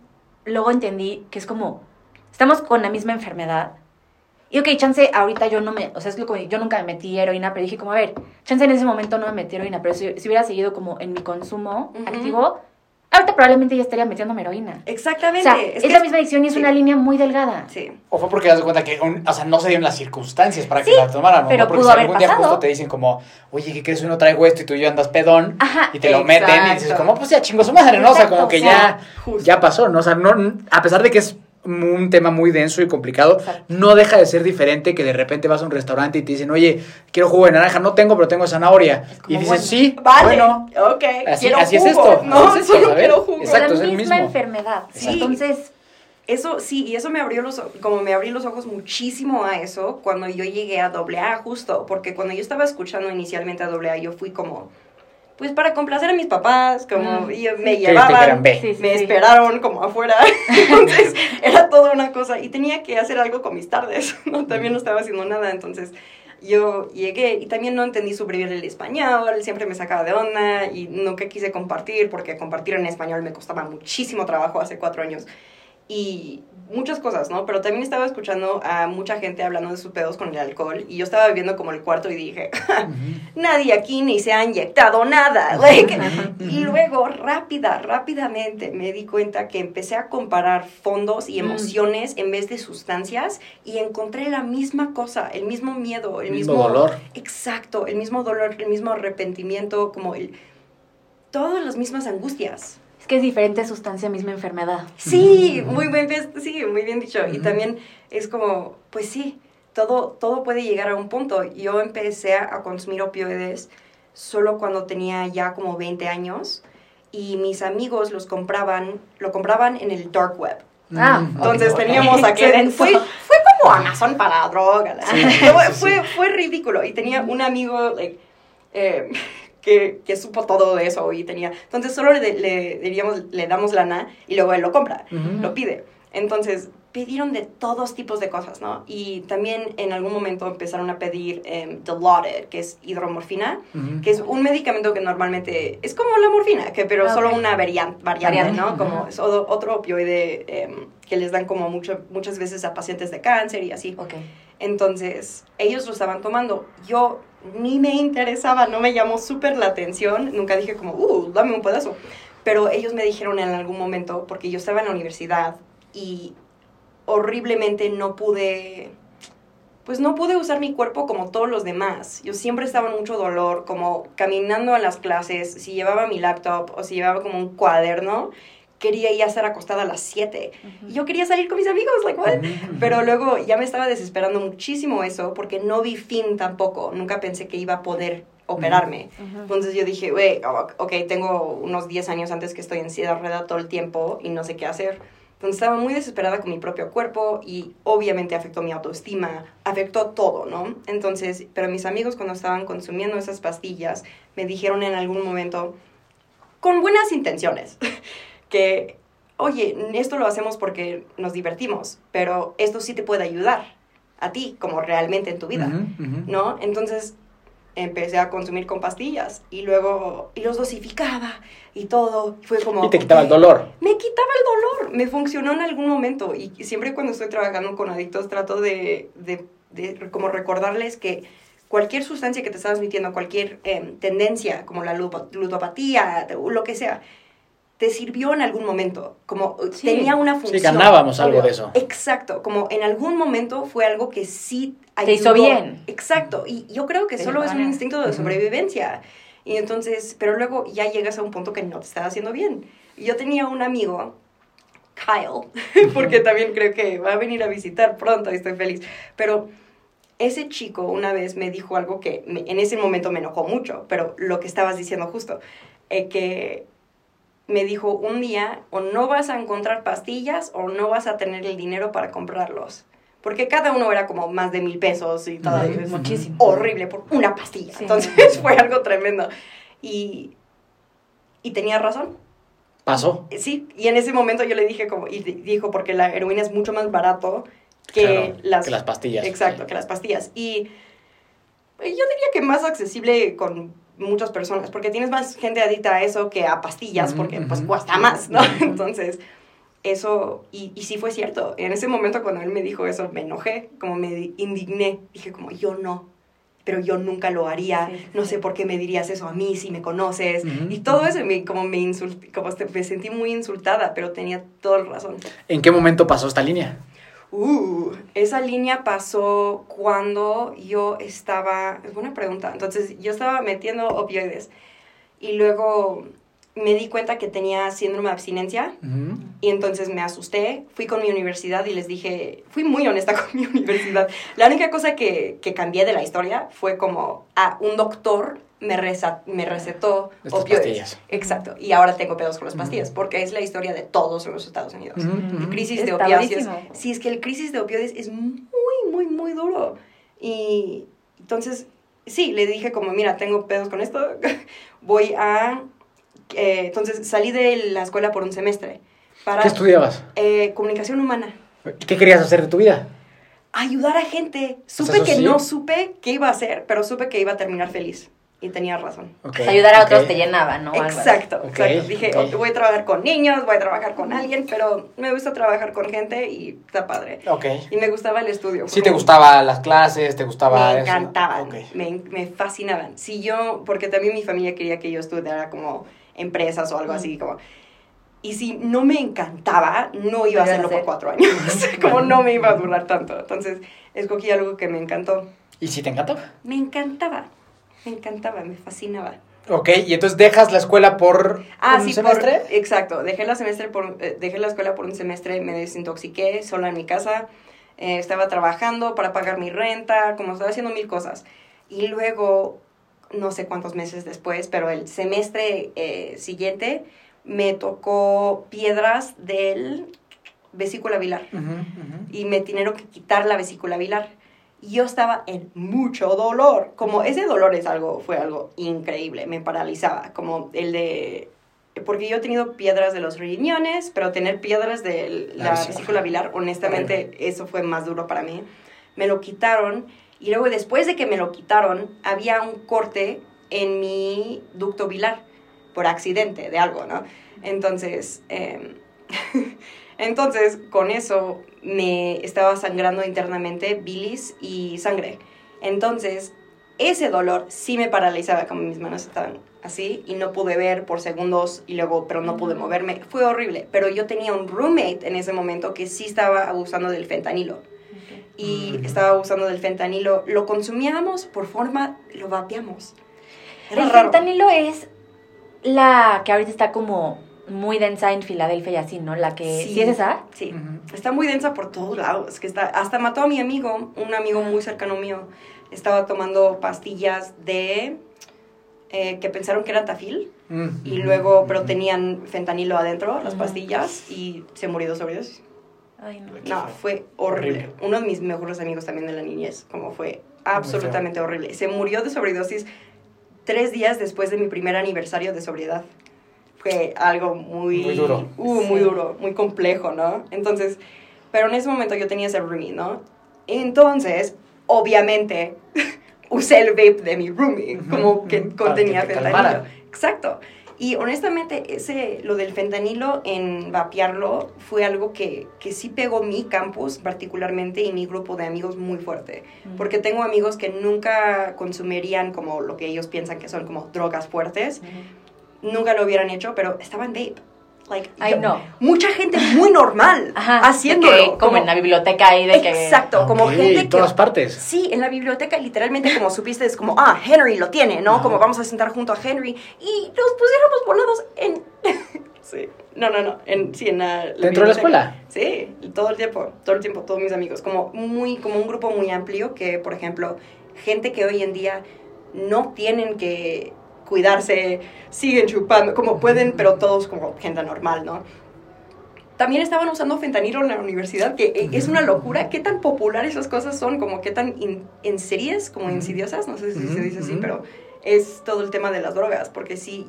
luego entendí que es como, estamos con la misma enfermedad. Y ok, chance, ahorita yo no me, o sea, es lo que yo nunca me metí heroína, pero dije como, a ver, chance en ese momento no me metí heroína, pero si, si hubiera seguido como en mi consumo activo, ahorita probablemente ya estaría metiéndome heroína. O Exactamente. sea, Es es, que la misma adicción y es sí. una línea muy delgada. Sí. O fue porque das cuenta que, un- o sea, no se dieron las circunstancias para que Sí, la tomaran. ¿no? pero Porque pudo si haber algún día pasado. justo te dicen como, oye, ¿qué crees? Hoy no traigo esto y tú y yo andas pedón. Ajá, y te lo meten y dices como, pues ya chingo su madre, ¿no? O sea, como que o sea, ya, justo. ya pasó, ¿no? O sea, no, a pesar de que es un tema muy denso y complicado, Exacto. no deja de ser diferente que de repente vas a un restaurante y te dicen, oye, quiero jugo de naranja, no tengo, pero tengo zanahoria. Es como, Y dices, bueno, sí, Vale. bueno, Ok. Así- quiero así es esto, No, así es esto, solo quiero jugo. Exacto, la es el misma mismo. enfermedad. Sí. Entonces, Eso sí, y eso me abrió los como me abrí los ojos muchísimo a eso cuando yo llegué a AA justo, porque cuando yo estaba escuchando inicialmente a AA, yo fui como pues para complacer a mis papás, como Mm. y me llevaban. Sí, sí, me sí. esperaron como afuera, [LAUGHS] entonces [LAUGHS] era toda una cosa y tenía que hacer algo con mis tardes, [LAUGHS] ¿no? También no estaba haciendo nada, entonces yo llegué y también no entendí sobrevivir el español, siempre me sacaba de onda y nunca quise compartir porque compartir en español me costaba muchísimo trabajo hace cuatro años y muchas cosas, ¿no? Pero también estaba escuchando a mucha gente hablando de sus pedos con el alcohol y yo estaba viendo como el cuarto y dije, [LAUGHS] nadie aquí ni se ha inyectado nada. Like, [LAUGHS] y luego, rápida, rápidamente me di cuenta que empecé a comparar fondos y Mm. emociones en vez de sustancias y encontré la misma cosa, el mismo miedo, el Mismo mismo, dolor. Exacto, el mismo dolor, el mismo arrepentimiento, como el, todas las mismas angustias. Es que es diferente sustancia, misma enfermedad. Sí, muy bien, sí, muy bien dicho. Y también es como, pues sí, todo, todo puede llegar a un punto. Yo empecé a consumir opioides solo cuando tenía ya como 20 años y mis amigos los compraban, lo compraban en el dark web. Ah, Mm, Entonces ok. teníamos [LAUGHS] acceso. denso. Fue, fue como Amazon para droga. la- Sí, fue, sí, sí. fue, fue ridículo. Y tenía un amigo like, eh, que, que supo todo de eso y tenía. Entonces solo le, le, diríamos, le damos lana y luego él lo compra, lo pide. Entonces pidieron de todos tipos de cosas, ¿no? Y también en algún momento empezaron a pedir em, Dilaudid, que es hidromorfina, que es un medicamento que normalmente es como la morfina, que, pero Ah, solo una variante, variante ¿no? Como es otro, otro opioide em, que les dan como mucho, muchas veces a pacientes de cáncer y así. Ok. Entonces, ellos lo estaban tomando. Yo ni me interesaba, no me llamó súper la atención. Nunca dije como, uh, dame un pedazo. Pero ellos me dijeron en algún momento, porque yo estaba en la universidad y horriblemente no pude, pues no pude usar mi cuerpo como todos los demás. Yo siempre estaba en mucho dolor, como caminando a las clases, si llevaba mi laptop o si llevaba como un cuaderno, quería ya estar acostada a las 7. Y yo quería salir con mis amigos, like, what? Ujú. Pero luego ya me estaba desesperando muchísimo eso porque no vi fin tampoco. Nunca pensé que iba a poder operarme. Ujú. Entonces yo dije, wey, oh, ok, tengo unos 10 años antes que estoy en silla de rueda todo el tiempo y no sé qué hacer. Entonces estaba muy desesperada con mi propio cuerpo y obviamente afectó mi autoestima, afectó todo, ¿no? Entonces, pero mis amigos cuando estaban consumiendo esas pastillas me dijeron en algún momento, con buenas intenciones. [LAUGHS] que, oye, esto lo hacemos porque nos divertimos, pero esto sí te puede ayudar a ti, como realmente en tu vida. ¿no? Entonces empecé a consumir con pastillas y luego, y los dosificaba y todo. y Fue como... Y te quitaba el dolor. me quitaba el dolor, me funcionó en algún momento y siempre cuando estoy trabajando con adictos trato de, de, de como recordarles que cualquier sustancia que te está transmitiendo, cualquier em, tendencia como la ludopatía, lo que sea, te sirvió en algún momento, como eh, Sí. tenía una Sí, función. ganábamos algo de eso. Exacto, como en algún momento fue algo que sí ayudó. Te hizo bien. Exacto, y yo creo que solo es un instinto de sobrevivencia. Y entonces, pero luego ya llegas a un punto que no te está haciendo bien. Yo tenía un amigo, Kyle, [LAUGHS] porque también creo que va a venir a visitar pronto y estoy feliz. Pero ese chico una vez me dijo algo que me- en ese momento me enojó mucho, pero lo que estabas diciendo justo, eh, que me dijo un día o no vas a encontrar pastillas o no vas a tener el dinero para comprarlos. Porque cada uno era como más de mil pesos y todo. Es Muchísimo. horrible por una pastilla. Sí. Entonces [LAUGHS] fue algo tremendo. Y, y tenía razón. Pasó. Sí, y en ese momento yo le dije como, y di- dijo, porque la heroína es mucho más barato que, Claro, las, que las pastillas. Exacto, que las pastillas. Y yo diría que más accesible con muchas personas, porque tienes más gente adicta a eso que a pastillas, porque pues cuesta más, ¿no? [LAUGHS] Entonces, eso, y, y sí fue cierto. En ese momento cuando él me dijo eso, me enojé, como me di- indigné. Dije como, yo no, pero yo nunca lo haría. Sí, sí, no sé por qué me dirías eso a mí si me conoces. Y todo eso, me, como me insulté, como me sentí muy insultada, pero tenía toda la razón. ¿En qué momento pasó esta línea? Uh, esa línea pasó cuando yo estaba, es buena pregunta, entonces yo estaba metiendo opioides y luego me di cuenta que tenía síndrome de abstinencia y entonces me asusté, fui con mi universidad y les dije, fui muy honesta [LAUGHS] con mi universidad. La única cosa que, que cambié de la historia fue como, ah, un doctor me, reza- me recetó Estas opioides. pastillas. Exacto, y ahora tengo pedos con las pastillas, porque es la historia de todos en los Estados Unidos. El crisis de Está bravísimo. Sí, es que el crisis de opioides es muy, muy, muy duro. Y entonces, sí, le dije como, mira, tengo pedos con esto, [LAUGHS] voy a... eh, entonces salí de la escuela por un semestre para ¿Qué estudiabas? eh, comunicación humana. ¿Qué querías hacer de tu vida? Ayudar a gente. Supe que sí. no supe qué iba a hacer, pero supe que iba a terminar feliz. Y tenía razón. Ok, Ayudar a otros ok. te llenaba, ¿no? Exacto, Ok, exacto. Dije, voy a trabajar con niños, voy a trabajar con alguien, pero me gusta trabajar con gente y está padre. Y me gustaba el estudio. Sí te gustaban las clases, te gustaba Me eso? encantaban, me, me fascinaban. Si yo, porque también mi familia quería que yo estudiara como empresas o algo así, como... Y si no me encantaba, no iba a hacerlo por hacer. cuatro años. [LAUGHS] como no me iba a durar tanto. Entonces, escogí algo que me encantó. ¿Y si te encantaba? Me encantaba, me encantaba, me fascinaba. Ok, y entonces dejas la escuela por Ah, un sí, semestre. por- exacto. Dejé la, semestre por, eh, dejé la escuela por un semestre, me desintoxiqué sola en mi casa. eh, estaba trabajando para pagar mi renta, como estaba haciendo mil cosas. Y luego, no sé cuántos meses después, pero el semestre eh, siguiente me tocó piedras del vesícula bilar Ujú, ujú. y me tuvieron que quitar la vesícula bilar. Y yo estaba en mucho dolor. Como ese dolor es algo, fue algo increíble, me paralizaba. Como el de. Porque yo he tenido piedras de los riñones, pero tener piedras de La la, vesícula. vesícula bilar, honestamente, eso fue más duro para mí. Me lo quitaron y luego después de que me lo quitaron, había un corte en mi ducto bilar por accidente de algo, ¿no? Entonces, em, [LAUGHS] entonces con eso me estaba sangrando internamente bilis y sangre. Entonces, ese dolor sí me paralizaba, como mis manos estaban así y no pude ver por segundos y luego, pero no pude Ujú. moverme. Fue horrible, pero yo tenía un roommate en ese momento que sí estaba abusando del fentanilo y estaba abusando del fentanilo. Lo consumíamos por forma, lo vapeamos. Era El raro. fentanilo es la que ahorita está como muy densa en Filadelfia y así, ¿no? La que... Sí. ¿Sí, es esa? Sí, está muy densa por todos lados. Que está, hasta mató a mi amigo, un amigo muy cercano mío. Estaba tomando pastillas de eh, que pensaron que era tafil Mm, y luego, pero tenían fentanilo adentro, las pastillas, y se murió de sobredosis. Ay, no. No, fue horrible. Horrible. Uno de mis mejores amigos también de la niñez, como fue absolutamente horrible. Se murió de sobredosis tres días después de mi primer aniversario de sobriedad. Fue algo muy... Muy duro. Uh, muy Sí. duro, muy complejo, ¿no? Entonces, pero en ese momento yo tenía ese roomie, ¿no? Entonces, obviamente, [LAUGHS] usé el vape de mi roomie, como que contenía que fentanilo. calmara. Exacto. Y honestamente, ese, lo del fentanilo en vapearlo fue algo que, que sí pegó mi campus particularmente y mi grupo de amigos muy fuerte. Mm. Porque tengo amigos que nunca consumirían como lo que ellos piensan que son como drogas fuertes. Nunca lo hubieran hecho, pero estaban vape. Like, Ay, yo- no. Mucha gente muy normal [LAUGHS] Ajá, haciéndolo. que, como, en la biblioteca ahí de que... Exacto, como gente en que... todas partes. Sí, en la biblioteca literalmente como supiste es como, ah, Henry lo tiene, ¿no? Ajá. Como vamos a sentar junto a Henry y nos pusiéramos volados en... [LAUGHS] sí, no, no, no, en, sí, en la, ¿Dentro de la escuela? Sí, todo el tiempo, todo el tiempo, todos mis amigos, como muy, como un grupo muy amplio que, por ejemplo, gente que hoy en día no tienen que cuidarse, siguen chupando, como pueden, pero todos como gente normal, ¿no? También estaban usando fentanilo en la universidad, que eh, es una locura. ¿Qué tan popular esas cosas son? Como qué tan in- en series, como insidiosas, no sé si se dice así, pero es todo el tema de las drogas, porque sí,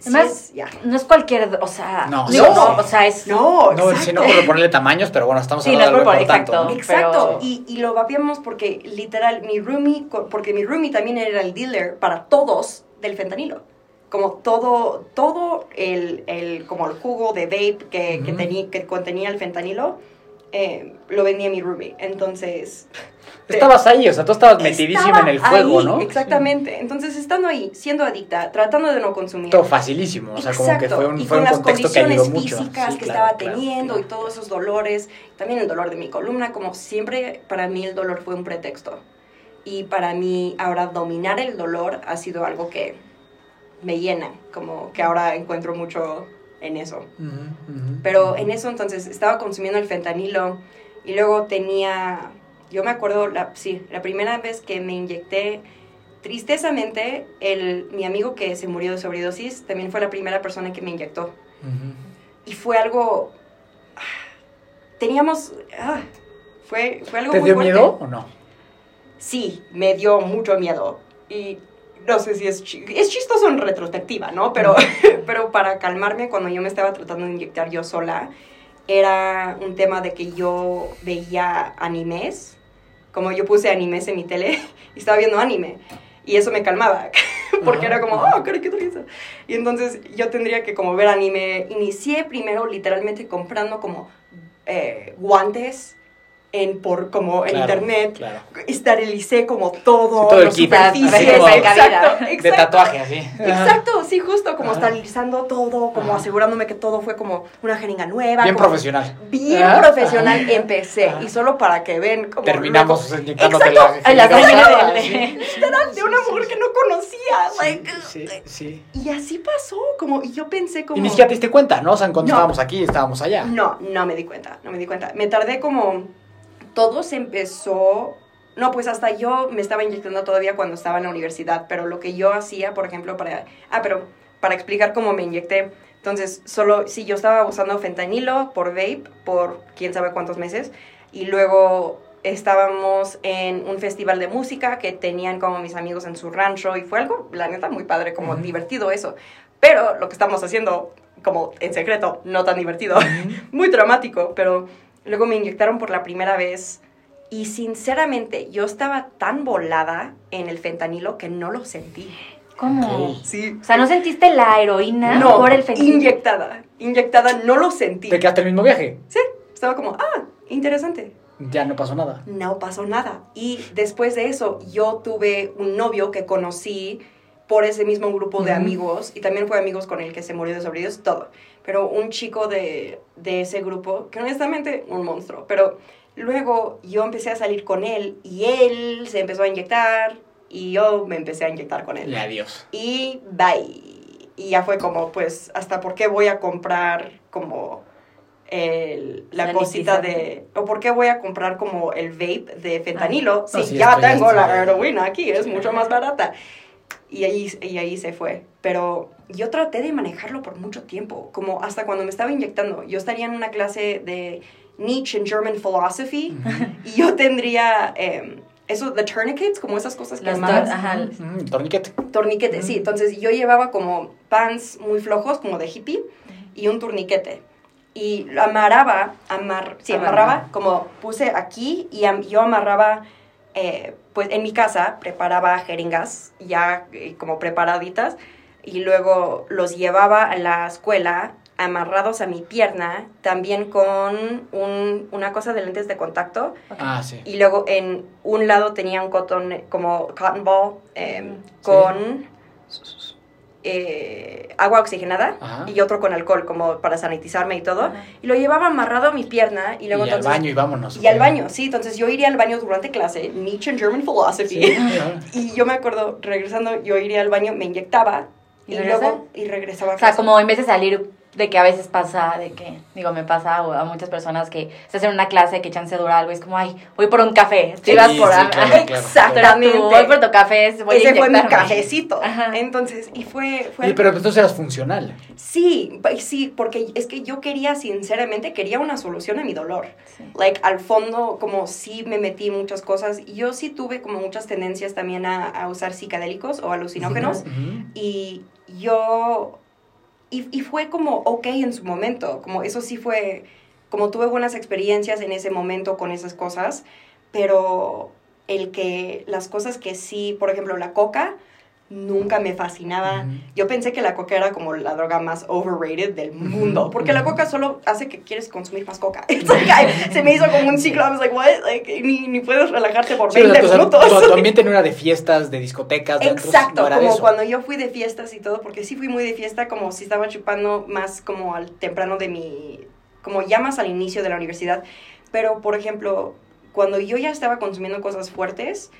sí Además, es- ya. No es cualquier, o sea, No, no. no, o sea, es... No, No, si no por ponerle tamaños, pero bueno, estamos Sí, hablando no es de algo por- importante, exacto. ¿no? Exacto, Pero- y, y lo vapeamos porque literal mi roomie, porque mi roomie también era el dealer para todos del fentanilo. Como todo, todo el, el- como el jugo de vape que, que, Ujú. tenía, que contenía el fentanilo, eh, lo vendía mi roomie. Entonces... Estabas ahí, o sea, tú estabas metidísima en el fuego, ahí, ¿no? Exactamente. Entonces, estando ahí, siendo adicta, tratando de no consumir. Todo facilísimo, o sea, como que fue un, y fue con un las contexto que ayudó mucho. físicas Sí, que claro, estaba claro, teniendo claro. y todos esos dolores, también el dolor de mi columna, como siempre para mí el dolor fue un pretexto. Y para mí ahora dominar el dolor ha sido algo que me llena, como que ahora encuentro mucho en eso. Pero en eso entonces estaba consumiendo el fentanilo y luego tenía, yo me acuerdo, la, sí, la primera vez que me inyecté, tristezamente, el, mi amigo que se murió de sobredosis también fue la primera persona que me inyectó. Y fue algo, ah, teníamos, ah, fue, fue algo ¿Te muy dio fuerte. miedo o no? Sí, me dio mucho miedo. Y no sé si es, chi- es chistoso en retrospectiva, ¿no? Pero, [LAUGHS] pero para calmarme cuando yo me estaba tratando de inyectar yo sola, era un tema de que yo veía animes, como yo puse animes en mi tele [LAUGHS] y estaba viendo anime. Y eso me calmaba, [LAUGHS] porque era como, oh, caricaturista. Y entonces yo tendría que como ver anime. Inicié primero literalmente comprando como eh, guantes en, por, como en Claro, internet Claro. esterilicé como todo, Sí, todo el los kit. superficies, como- [LAUGHS] exacto, De tatuaje, así. Exacto, sí, justo como Ajá. esterilizando todo, como Ajá. asegurándome que todo fue como una jeringa nueva. Bien como- profesional. Bien Ajá, profesional ajá. empecé. Ajá. Y solo para que ven como Terminamos luego- inyectándote Exacto, la jeringa sí. [LAUGHS] literal, de una mujer que no conocía. like, Sí, sí. Y así pasó, como, y yo pensé como... Y ni siquiera te diste cuenta, ¿no? O sea, cuando No. estábamos aquí, estábamos allá. No, no me di cuenta, no me di cuenta. Me tardé como... Todo se empezó... No, pues hasta yo me estaba inyectando todavía cuando estaba en la universidad, pero lo que yo hacía, por ejemplo, para... Ah, pero para explicar cómo me inyecté. Entonces, solo, sí, yo estaba usando fentanilo por vape por quién sabe cuántos meses, y luego estábamos en un festival de música que tenían como mis amigos en su rancho, y fue algo, la neta, muy padre, como divertido eso. Pero lo que estamos haciendo, como en secreto, no tan divertido [LAUGHS] muy dramático, pero luego me inyectaron por la primera vez y sinceramente yo estaba tan volada en el fentanilo que no lo sentí. ¿Cómo? Sí. O sea, ¿no sentiste la heroína No, por el fentanilo? inyectada, inyectada, no lo sentí. ¿Te quedaste el mismo viaje? Sí, estaba como, ah, interesante. Ya no pasó nada. No pasó nada. Y después de eso, yo tuve un novio que conocí por ese mismo grupo de amigos y también fue amigos con el que se murió de sobredosis, todo. Pero un chico de, de ese grupo, que honestamente, un monstruo. Pero luego yo empecé a salir con él y él se empezó a inyectar y yo me empecé a inyectar con él. Y adiós. Y bye. Y ya fue como, pues, ¿hasta por qué voy a comprar como el- la cosita de... o por qué voy a comprar como el vape de fentanilo Ah. si sí, ya tengo la heroína aquí, es mucho más barata? Y ahí, y ahí se fue. Pero yo traté de manejarlo por mucho tiempo, como hasta cuando me estaba inyectando. Yo estaría en una clase de Nietzsche and German Philosophy y yo tendría, eh, eso, the tourniquets, como esas cosas que tor- ajá. Mm, torniquete. Torniquete, sí. Entonces yo llevaba como pants muy flojos, como de hippie, y un torniquete. Y lo amarraba, amar, sí, Amarraba. amarraba, como puse aquí y am- yo amarraba, eh, pues en mi casa preparaba jeringas ya eh, como preparaditas y luego los llevaba a la escuela amarrados a mi pierna, también con un- una cosa de lentes de contacto Ah, sí. y luego en un lado tenía un cotton, como cotton ball, eh, Mm. con eh, agua oxigenada Ajá. y otro con alcohol, como para sanitizarme y todo. Ajá. Y lo llevaba amarrado a mi pierna y Y luego al entonces... baño y vámonos. Y al baño, sí. Entonces yo iría al baño durante clase, Nietzsche and German Philosophy. Sí. Y yo me acuerdo, regresando, yo iría al baño, me inyectaba ¿Y y, luego y regresaba a O sea, como en vez de salir de que a veces pasa, de que, digo, me pasa o a muchas personas que estás en una clase que chance dura algo y es como, ay, voy por un café. Tú Sí, ibas sí, por claro, claro. [LAUGHS] Exactamente. Tú, voy por tu café, voy a Ese fue mi cafecito. Ajá. Entonces, y fue... fue Y, pero entonces eras funcional. Sí, sí, porque es que yo quería, sinceramente, quería una solución a mi dolor. Sí. Like, al fondo, como sí me metí en muchas cosas. Yo sí tuve como muchas tendencias también a, a usar psicodélicos o alucinógenos. Y yo... Y, fue como ok en su momento. Como eso sí fue... Como tuve buenas experiencias en ese momento con esas cosas. Pero el que las cosas que sí, por ejemplo, la coca, nunca me fascinaba. Yo pensé que la coca era como la droga más overrated del mundo, porque la coca solo hace que quieres consumir más coca. [LAUGHS] Like, se me hizo como un ciclo, I was like, what? Like, ni, ni puedes relajarte por Sí, o 20 sea, tu- minutos. Tu, tu [LAUGHS] ambiente no era de fiestas, de discotecas, de antros, Exacto, no como eso. cuando yo fui de fiestas y todo, porque sí fui muy de fiesta, como si estaba chupando más como al temprano de mi, como ya más al inicio de la universidad. Pero, por ejemplo, cuando yo ya estaba consumiendo cosas fuertes,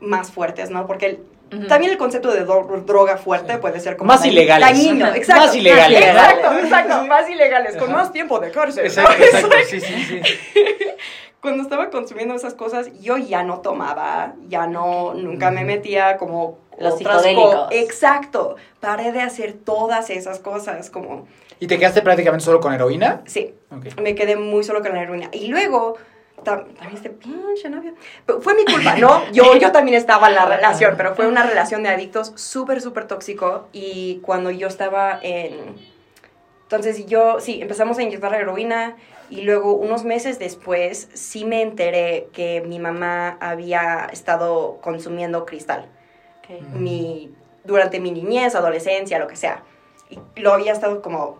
más fuertes, ¿no? Porque Ujú. también el concepto de dro- droga fuerte puede ser como Más ilegales. dañino, exacto. Más ilegales. Exacto, exacto, más ilegales, con más tiempo de cárcel. ¿no? Exacto, exacto, sí, sí, sí. [LAUGHS] cuando estaba consumiendo esas cosas, yo ya no tomaba, ya no, nunca me metía como Los otras co- psicodélicos. Exacto. Paré de hacer todas esas cosas, como, ¿Y te quedaste prácticamente solo con heroína? sí, me quedé muy solo con la heroína. Y luego, también este pinche novio. Pero fue mi culpa, ¿no? Yo, yo también estaba en la relación, pero fue una relación de adictos súper, súper tóxico. Y cuando yo estaba en... Entonces yo, sí, empezamos a inyectar heroína y luego unos meses después sí me enteré que mi mamá había estado consumiendo cristal mi, durante mi niñez, adolescencia, lo que sea. Y lo había estado como...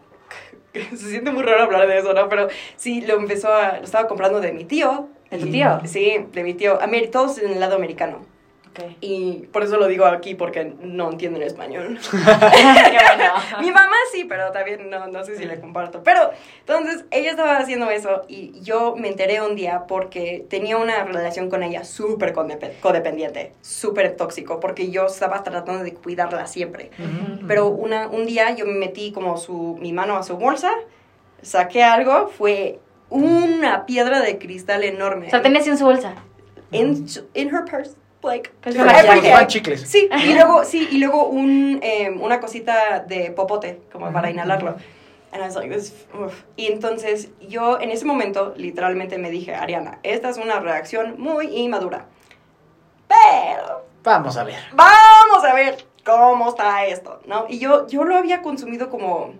[LAUGHS] Se siente muy raro hablar de eso, ¿no? Pero sí, lo empezó a... Lo estaba comprando de mi tío. ¿De tu Y- tío? Sí, de mi tío. Todos en el lado americano. Ok. Y por eso lo digo aquí, porque no entienden español. [LAUGHS] [LAUGHS] Mi mamá sí, pero también no, no sé si le comparto. Pero entonces ella estaba haciendo eso y yo me enteré un día porque tenía una relación con ella súper codependiente, súper tóxico, porque yo estaba tratando de cuidarla siempre. Pero una, un día yo me metí como su, mi mano a su bolsa, saqué algo, fue una piedra de cristal enorme. O sea, tenías en su bolsa. in, su- in her purse, like, Pues Sí, fan day. chicles. Sí, [LAUGHS] y luego, sí, y luego un, eh, una cosita de popote, como para Ujú, inhalarlo. ujú. And I was like, this. Y entonces yo en ese momento literalmente me dije, Ariana, esta es una reacción muy inmadura. Pero Vamos a ver. vamos a ver cómo está esto, ¿no? Y yo, yo lo había consumido como,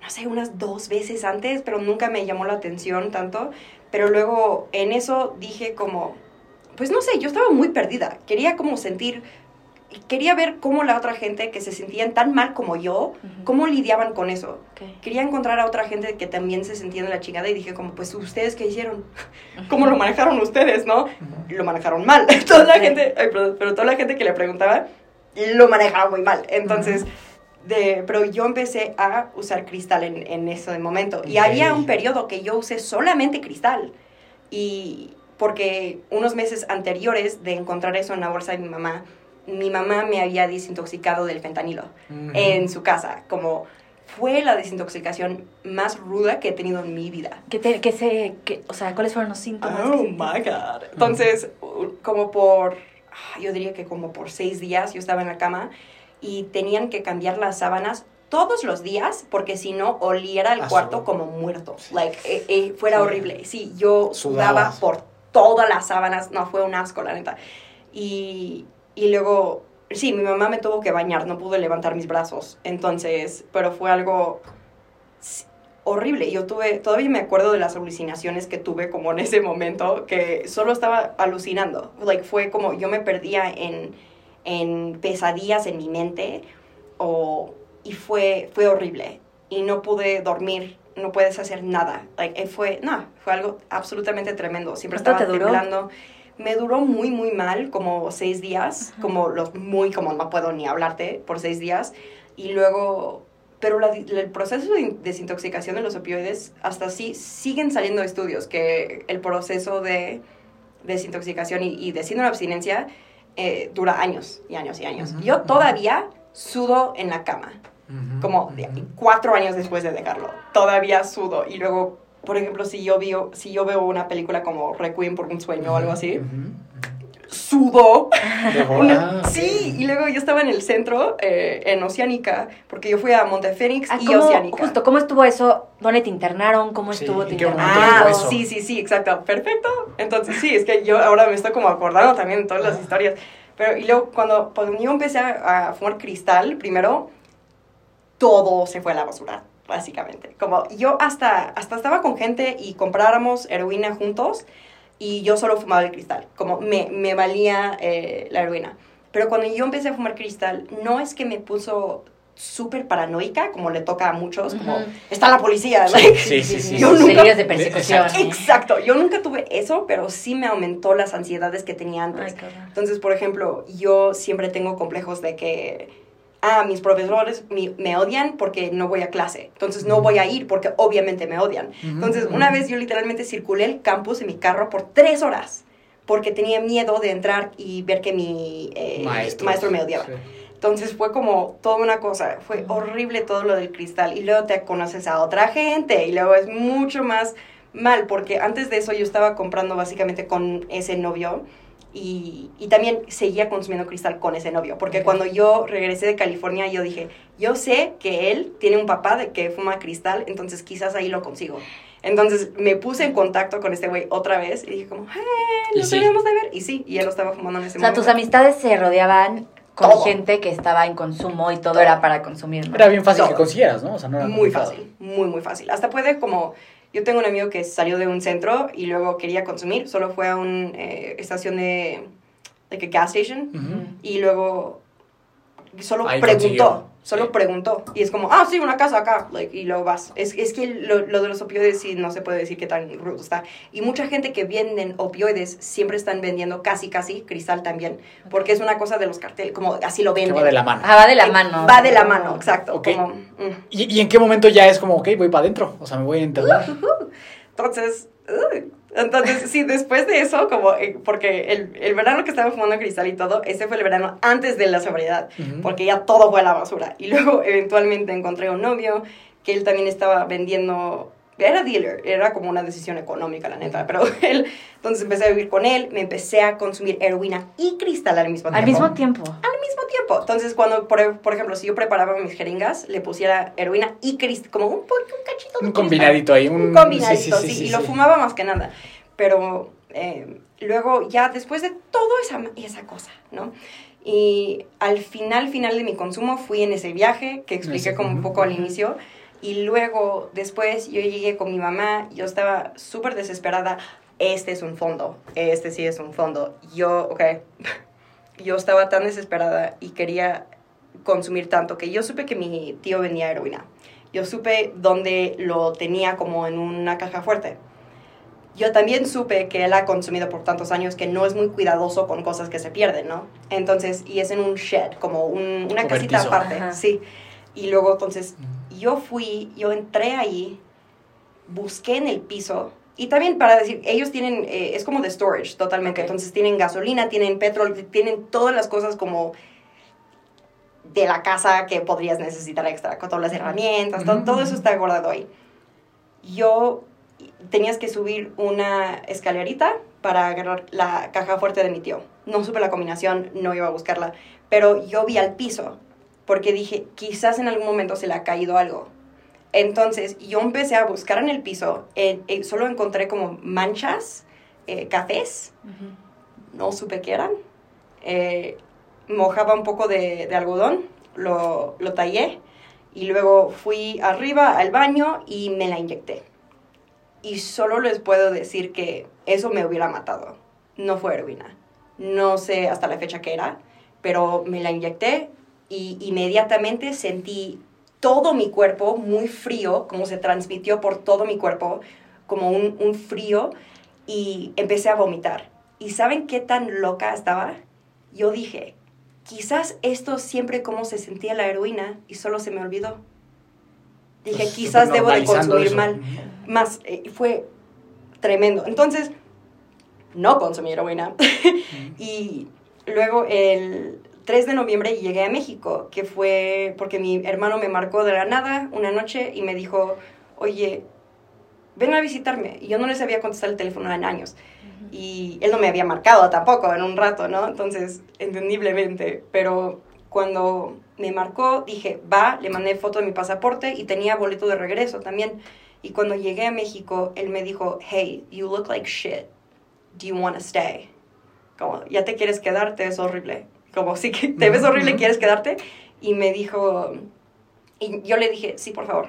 no sé, unas dos veces antes, pero nunca me llamó la atención tanto. Pero luego en eso dije como, pues no sé, yo estaba muy perdida. Quería como sentir, quería ver cómo la otra gente que se sentían tan mal como yo, cómo lidiaban con eso. Quería encontrar a otra gente que también se sentía de la chingada y dije como, pues ustedes qué hicieron, cómo lo manejaron ustedes, ¿no? Lo manejaron mal. [LAUGHS] toda la gente, ay, perdón, pero toda la gente que le preguntaba lo manejaba muy mal. Entonces, de, pero yo empecé a usar cristal en, en ese momento. Y había un periodo que yo usé solamente cristal. Y porque unos meses anteriores de encontrar eso en la bolsa de mi mamá, mi mamá me había desintoxicado del fentanilo Ujú. en su casa. Como fue la desintoxicación más ruda que he tenido en mi vida. ¿Qué te, qué se, qué- o sea, cuáles fueron los síntomas? Oh que my? God. Entonces, como por, yo diría que como por seis días yo estaba en la cama y tenían que cambiar las sábanas todos los días porque si no oliera el Ah, cuarto como muerto. Like, eh, eh, fuera Sí. horrible. Sí, yo sudaba Sudabas. por todas las sábanas. No, fue un asco, la neta. Y, y luego, sí, mi mamá me tuvo que bañar, no pude levantar mis brazos. Entonces, pero fue algo horrible. Yo tuve, todavía me acuerdo de las alucinaciones que tuve como en ese momento, que solo estaba alucinando. Like, fue como yo me perdía en, en pesadillas en mi mente o, y fue, fue horrible. Y no pude dormir, no puedes hacer nada. Like, eh, fue, no, fue algo absolutamente tremendo. Siempre ¿Cuánto estaba te duró? temblando. Me duró muy, muy mal, como seis días, como los muy, como no puedo ni hablarte por seis días. Y luego, pero la- el proceso de desintoxicación de los opioides, hasta así, siguen saliendo estudios que el proceso de desintoxicación y, y de síndrome de abstinencia eh, dura años y años y años. Yo todavía sudo en la cama Como cuatro años después de dejarlo. Todavía sudo. Y luego, por ejemplo, si yo, veo, si yo veo una película como Requiem por un sueño o algo así, sudo. [LAUGHS] Una- sí, y luego yo estaba en el centro, eh, en Oceánica, porque yo fui a Montefénix Ah, y ¿cómo- Oceánica. Justo, ¿cómo estuvo eso? ¿Dónde te internaron? ¿Cómo Sí, estuvo? ¿en ¿Te internaron? Ah, sí, sí, sí, exacto, perfecto. Entonces sí, es que yo ahora me estoy como acordando también de todas las historias. Pero y luego cuando, cuando yo empecé a, a fumar cristal, primero, todo se fue a la basura, básicamente. Como yo hasta, hasta estaba con gente y compráramos heroína juntos y yo solo fumaba el cristal, como me, me valía eh, la heroína. Pero cuando yo empecé a fumar cristal, no es que me puso súper paranoica, como le toca a muchos, como, está la policía, Sí, like, sí, [LAUGHS] sí, sí. Yo nunca- de persecución. Exacto. ¿eh? Exacto, yo nunca tuve eso, pero sí me aumentó las ansiedades que tenía antes. Ay. Entonces, por ejemplo, yo siempre tengo complejos de que, ah, mis profesores me odian porque no voy a clase. Entonces, no voy a ir porque obviamente me odian. Entonces, una vez yo literalmente circulé el campus en mi carro por tres horas porque tenía miedo de entrar y ver que mi eh, maestro me odiaba. Sí. Entonces fue como toda una cosa, fue horrible todo lo del cristal y luego te conoces a otra gente y luego es mucho más mal porque antes de eso yo estaba comprando básicamente con ese novio y, y también seguía consumiendo cristal con ese novio porque cuando yo regresé de California yo dije, yo sé que él tiene un papá de que fuma cristal, entonces quizás ahí lo consigo. Entonces me puse en contacto con este güey otra vez y dije como, hey, nos sí. debemos de ver. Y sí, y él lo estaba fumando en ese O sea, momento. tus amistades se rodeaban con Todo. gente que estaba en consumo y todo, Todo. era para consumir, ¿no? Era bien fácil Todo. que consiguieras, ¿no? O sea, no era Muy complicado. fácil, muy, muy fácil. Hasta puede como... Yo tengo un amigo que salió de un centro y luego quería consumir, solo fue a una estación de... like a gas station. Y luego solo Ahí preguntó, consiguió. solo Sí. preguntó y es como, ah, sí, una casa acá, like, y luego vas. Es, es que lo, lo de los opioides sí no se puede decir qué tan rudo está. Y mucha gente que venden opioides siempre están vendiendo casi, casi cristal también, porque es una cosa de los carteles, como así lo Que venden. va de la mano. Ah, va de la mano. Va de la mano, exacto. Ok. Como, mm. ¿Y, y en qué momento ya es como, ok, voy para adentro? O sea, me voy a internar. [LAUGHS] Entonces, uh, entonces sí, después de eso, como, eh, porque el, el verano que estaba fumando cristal y todo, ese fue el verano antes de la sobriedad, porque ya todo fue a la basura. Y luego [LAUGHS] eventualmente encontré un novio que él también estaba vendiendo, era dealer, era como una decisión económica, la neta, pero [LAUGHS] él, entonces empecé a vivir con él, me empecé a consumir heroína y cristal al mismo tiempo. Al mismo tiempo. Al mismo tiempo. Entonces, cuando, por, por ejemplo, si yo preparaba mis jeringas, le pusiera heroína y cristal, como un, un cachito de Un cristal. combinadito ahí. Un, Un combinadito, sí, sí, sí, sí, y lo fumaba más que nada. Pero eh, luego, ya después de toda esa, esa cosa, ¿no? Y al final, final de mi consumo, fui en ese viaje que expliqué como un poco al inicio. Y luego, después, yo llegué con mi mamá, yo estaba súper desesperada. Este es un fondo, este sí es un fondo. Yo, ok, [LAUGHS] yo estaba tan desesperada y quería consumir tanto que yo supe que mi tío vendía heroína. Yo supe dónde lo tenía como en una caja fuerte. Yo también supe que él ha consumido por tantos años que no es muy cuidadoso con cosas que se pierden, ¿no? Entonces, y es en un shed, como un- una casita aparte, Ajá. sí. Y luego, entonces, yo fui, yo entré ahí, busqué en el piso. Y también para decir, ellos tienen, eh, es como de storage totalmente. Entonces tienen gasolina, tienen petróleo, tienen todas las cosas como de la casa que podrías necesitar extra, con todas las herramientas, todo, todo eso está guardado ahí. Yo tenías que subir una escalerita para agarrar la caja fuerte de mi tío. No supe la combinación, no iba a buscarla, pero yo vi al piso porque dije, quizás en algún momento se le ha caído algo. Entonces yo empecé a buscar en el piso, eh, eh, solo encontré como manchas, eh, cafés, no supe qué eran. eh, mojaba un poco de, de algodón, lo, lo tallé y luego fui arriba al baño y me la inyecté. Y solo les puedo decir que eso me hubiera matado. No fue heroína. No sé hasta la fecha qué era, pero me la inyecté y inmediatamente sentí todo mi cuerpo muy frío, como se transmitió por todo mi cuerpo, como un, un frío, y empecé a vomitar. ¿Y saben qué tan loca estaba? Yo dije, quizás esto siempre como se sentía la heroína y solo se me olvidó. Dije, Pues, quizás debo de consumir eso. mal. Más, eh, fue tremendo. Entonces, no consumí heroína. [LAUGHS] y luego el 3 de noviembre llegué a México, que fue porque mi hermano me marcó de la nada una noche y me dijo, oye, ven a visitarme. Y yo no les había contestado el teléfono en años. Y él no me había marcado tampoco en un rato, ¿no? Entonces, entendiblemente. Pero cuando me marcó, dije, va, le mandé foto de mi pasaporte y tenía boleto de regreso también. Y cuando llegué a México, él me dijo, hey, you look like shit. Do you want to stay? Como, ya te quieres quedar, te ves horrible. Como, sí que te ves horrible, quieres quedarte. Y me dijo, y yo le dije, sí, por favor.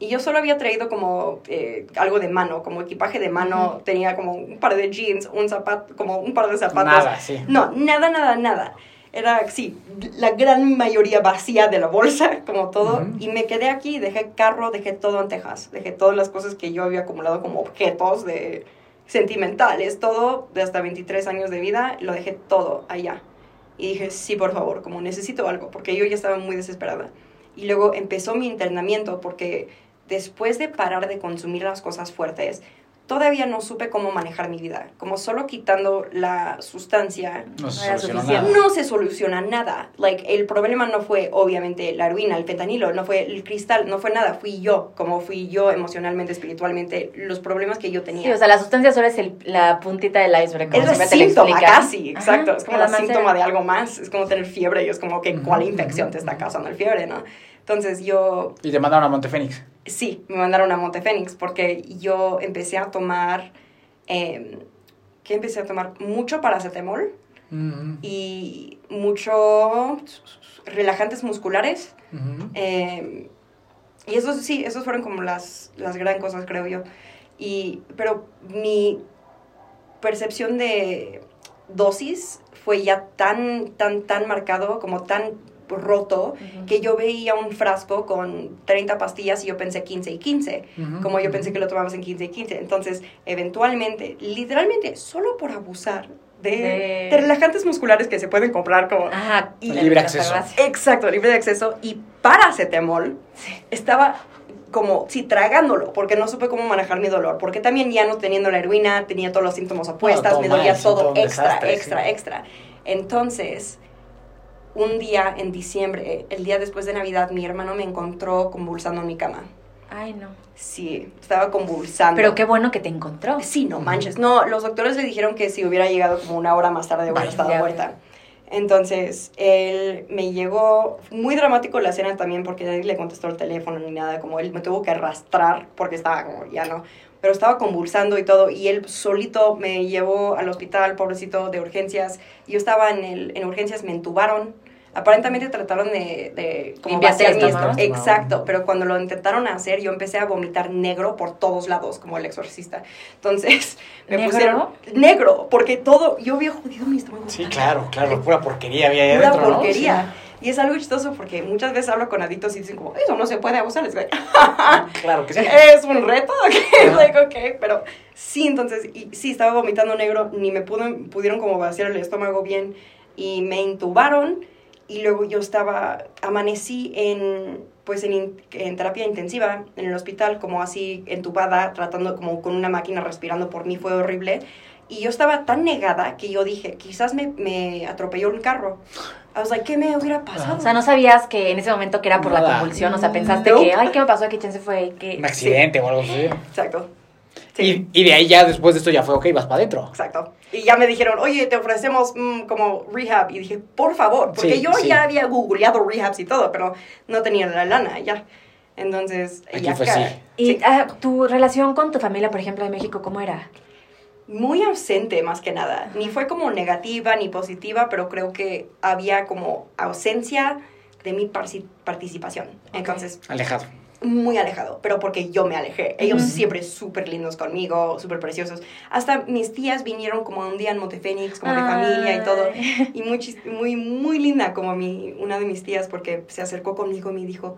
Y yo solo había traído como eh, algo de mano, como equipaje de mano. Tenía como un par de jeans, un zapato, como un par de zapatos. Nada, sí. No, nada, nada, nada. Era, sí, la gran mayoría vacía de la bolsa, [LAUGHS] como todo. Y me quedé aquí, dejé carro, dejé todo en Texas. Dejé todas las cosas que yo había acumulado como objetos de sentimentales, todo de hasta 23 años de vida, lo dejé todo allá. Y dije, sí, por favor, como necesito algo, porque yo ya estaba muy desesperada. Y luego empezó mi internamiento porque después de parar de consumir las cosas fuertes, todavía no supe cómo manejar mi vida. Como solo quitando la sustancia, No se nada. no soluciona nada. Like, el problema no fue obviamente la heroína, el fentanilo, no fue el cristal, no fue nada. Fui yo, como fui yo emocionalmente, espiritualmente, los problemas que yo tenía. Sí, o sea, la sustancia solo es el- la puntita del iceberg. como es el síntoma casi, exacto. Ajá, es como la el síntoma de algo más. Es como tener fiebre y es como que cuál infección te está causando el fiebre, ¿no? Entonces yo Y te mandaron a Montefénix. Sí, me mandaron a Montefénix porque yo empecé a tomar, eh, ¿qué empecé a tomar? Mucho paracetamol Ujú, y mucho relajantes musculares. ujú. eh, y esos sí, esos fueron como las, las gran cosas, creo yo. Y, pero mi percepción de dosis fue ya tan, tan, tan marcado, como tan roto, que yo veía un frasco con 30 pastillas y yo pensé 15 y 15, Ujú, como yo pensé que lo tomabas en 15 y 15. Entonces, eventualmente, literalmente, solo por abusar de, De- de relajantes musculares que se pueden comprar como... Ajá. Y- la- Libre la acceso. Exacto, libre de acceso. Y paracetamol estaba como, sí, tragándolo, porque no supe cómo manejar mi dolor, porque también ya no teniendo la heroína, tenía todos los síntomas opuestas, todo me dolía todo extra, desastre, extra, sí. extra. Entonces, un día en diciembre, el día después de Navidad, mi hermano me encontró convulsando en mi cama. Ay, no. Sí, estaba convulsando. Pero qué bueno que te encontró. Sí, no manches. No, los doctores le dijeron que si hubiera llegado como una hora más tarde hubiera estado muerta. Entonces, él me llegó, muy dramático la escena también porque nadie le contestó el teléfono ni nada, como él me tuvo que arrastrar porque estaba como, ya no, pero estaba convulsando y todo, y él solito me llevó al hospital, pobrecito, de urgencias, yo estaba en, el, en urgencias, me entubaron, aparentemente trataron de, de como vaciar el mi estómago. Exacto, pero cuando lo intentaron hacer, yo empecé a vomitar negro por todos lados, como el exorcista. Entonces, [LAUGHS] me ¿Negro? pusieron negro, porque todo, yo había jodido mi estómago. Sí, claro, claro, pura porquería había ahí Pura adentro, ¿no? porquería. Y es algo chistoso porque muchas veces hablo con adictos y dicen como, eso no se puede abusar. Les digo, Sí, [LAUGHS] claro que sí. [LAUGHS] es un reto, ok, like, ok, pero sí, entonces, y, sí, estaba vomitando negro, ni me pudo, pudieron como vaciar el estómago bien y me intubaron y luego yo estaba, amanecí en, pues en, in- en terapia intensiva en el hospital, como así entubada, tratando como con una máquina respirando por mí, fue horrible. Y yo estaba tan negada que yo dije, quizás me, me atropelló un carro. I was like, ¿qué me hubiera pasado? O sea, no sabías que en ese momento que era por la Nada. convulsión, o sea, pensaste Nope. que, ay, ¿qué me pasó aquí? Chance fue que... Un accidente o algo así. Exacto. Sí. Y, y de ahí ya después de esto ya fue, ok, vas para adentro. Exacto. Y ya me dijeron, oye, te ofrecemos mm, como rehab. Y dije, por favor, porque Sí, yo sí. ya había googleado rehabs y todo, pero no tenía la lana ya. Entonces, Aquí ya fue ca- sí. Y sí. ah, tu relación con tu familia, por ejemplo, de México, ¿cómo era? muy ausente más que nada. Ni fue como negativa ni positiva, pero creo que había como ausencia de mi participación. Entonces, Alejado. Muy alejado, pero porque yo me alejé. Ellos Ujú. siempre súper lindos conmigo, súper preciosos. Hasta mis tías vinieron como un día en Montefénix, como de familia y todo. [LAUGHS] Y muy, muy, muy linda como mi, una de mis tías porque se acercó conmigo y me dijo,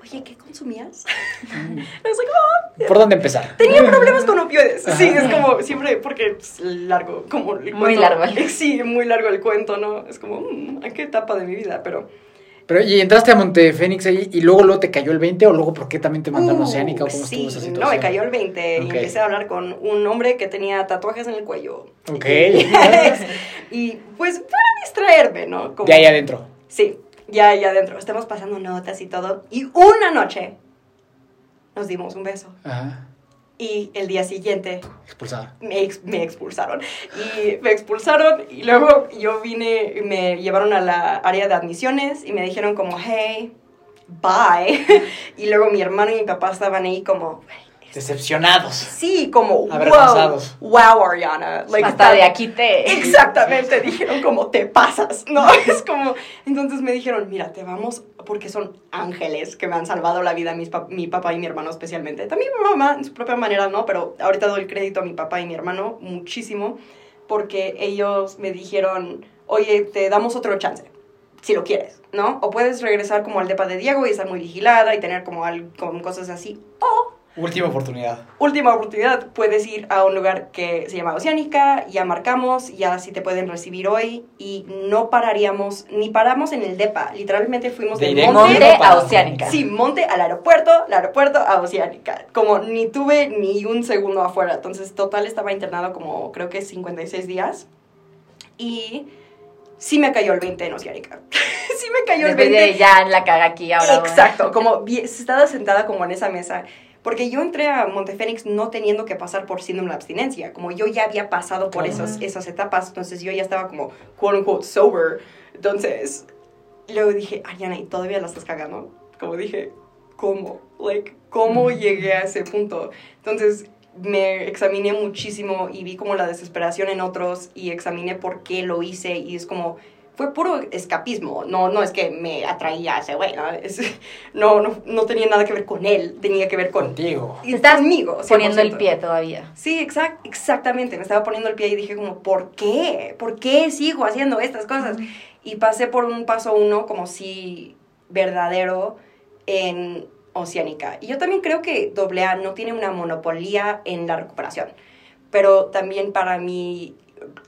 oye, ¿qué consumías? [LAUGHS] Like, "Oh, ¿Por dónde empezar? Tenía [LAUGHS] problemas con opioides. Sí, es como siempre, porque es largo, como el Muy cuento. largo Sí, muy largo el cuento, ¿no? Es como, mm, ¿a qué etapa de mi vida? Pero... Pero, ¿y entraste a Montefénix ahí y luego, luego te cayó el 20 o luego por qué también te mandaron a Uh, Oceánica o cómo sí, estuvo esa situación? no, me cayó el 20 Ok. y empecé a hablar con un hombre que tenía tatuajes en el cuello. Ok. [LAUGHS] y pues para distraerme, ¿no? Como- De ahí adentro. Sí, ya ahí adentro. Estamos pasando notas y todo. Y una noche nos dimos un beso. Ajá. Y el día siguiente Expulsada. me, ex- me expulsaron. Y me expulsaron y luego yo vine, y me llevaron a la área de admisiones y me dijeron como, hey, bye. [LAUGHS] Y luego mi hermano y mi papá estaban ahí como, Decepcionados. sí, como, Avergonzados. wow, wow, Ariana. Like, Hasta de aquí te... Exactamente, dijeron como te pasas, ¿no? [LAUGHS] Es como, entonces me dijeron, mira, te vamos, porque son ángeles que me han salvado la vida, mi papá y mi hermano especialmente. También mi mamá en su propia manera, ¿no? Pero ahorita doy el crédito a mi papá y mi hermano muchísimo, porque ellos me dijeron, oye, te damos otro chance, si lo quieres, ¿no? O puedes regresar como al depa de Diego y estar muy vigilada y tener como, al- como cosas así, o Última oportunidad. última oportunidad, puedes ir a un lugar que se llama Oceánica, ya marcamos, ya si te pueden recibir hoy y no pararíamos, ni paramos en el DEPA, literalmente fuimos de, Directo monte, Monte a Oceánica. sí, monte al aeropuerto, al aeropuerto a Oceánica, como ni tuve ni un segundo afuera, entonces total estaba internado como creo que 56 días y sí me cayó el 20 en Oceánica, [LAUGHS] sí me cayó el Después 20 de ya la caga aquí ahora. Exacto, como estaba sentada como en esa mesa. Porque yo entré a Montefénix no teniendo que pasar por síndrome de abstinencia. Como yo ya había pasado por Claro. esos, esas etapas, entonces yo ya estaba como, quote unquote, sober. Entonces, luego dije, Ariana, ¿y todavía la estás cagando? Como dije, ¿cómo? Like, ¿cómo llegué a ese punto? Entonces, me examiné muchísimo y vi como la desesperación en otros y examiné por qué lo hice y es como, fue puro escapismo, no, no es que me atraía a ese güey, ¿no? Es- [LAUGHS] no, no, no tenía nada que ver con él, tenía que ver con... Contigo. y Estás conmigo, Poniendo el 100%. pie todavía. Sí, exact, exactamente, me estaba poniendo el pie y dije como, ¿por qué? ¿Por qué sigo haciendo estas cosas? Y pasé por un paso uno como si verdadero en Oceánica. Y yo también creo que AA no tiene una monopolía en la recuperación, pero también para mí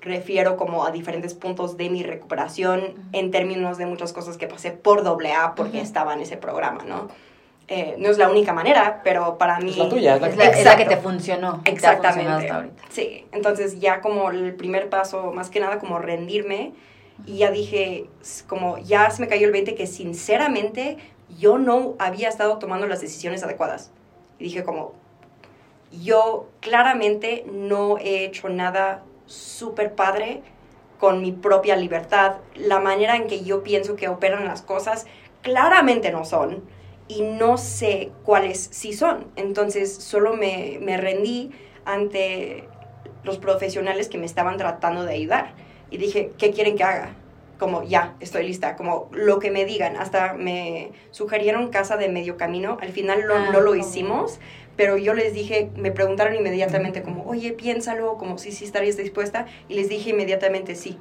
refiero como a diferentes puntos de mi recuperación en términos de muchas cosas que pasé por AA porque Ujú. estaba en ese programa, ¿no? Eh, no es la única manera, pero para mí... Es la tuya, es la Es que la, es la que te funcionó. y te ha Exactamente. hasta ahorita. Sí, entonces ya como el primer paso, más que nada como rendirme, y ya dije, como ya se me cayó el 20 que sinceramente yo no había estado tomando las decisiones adecuadas. Y dije como, yo claramente no he hecho nada súper padre con mi propia libertad. La manera en que yo pienso que operan las cosas claramente no son y no sé cuáles sí son. Entonces solo me, me rendí ante los profesionales que me estaban tratando de ayudar. Y dije, ¿qué quieren que haga? Como, ya, estoy lista, como lo que me digan. Hasta me sugirieron casa de medio camino. Al final no, Ah, no lo hicimos, pero yo les dije, me preguntaron inmediatamente como, oye, piénsalo, como si sí estarías dispuesta. Y les dije inmediatamente sí.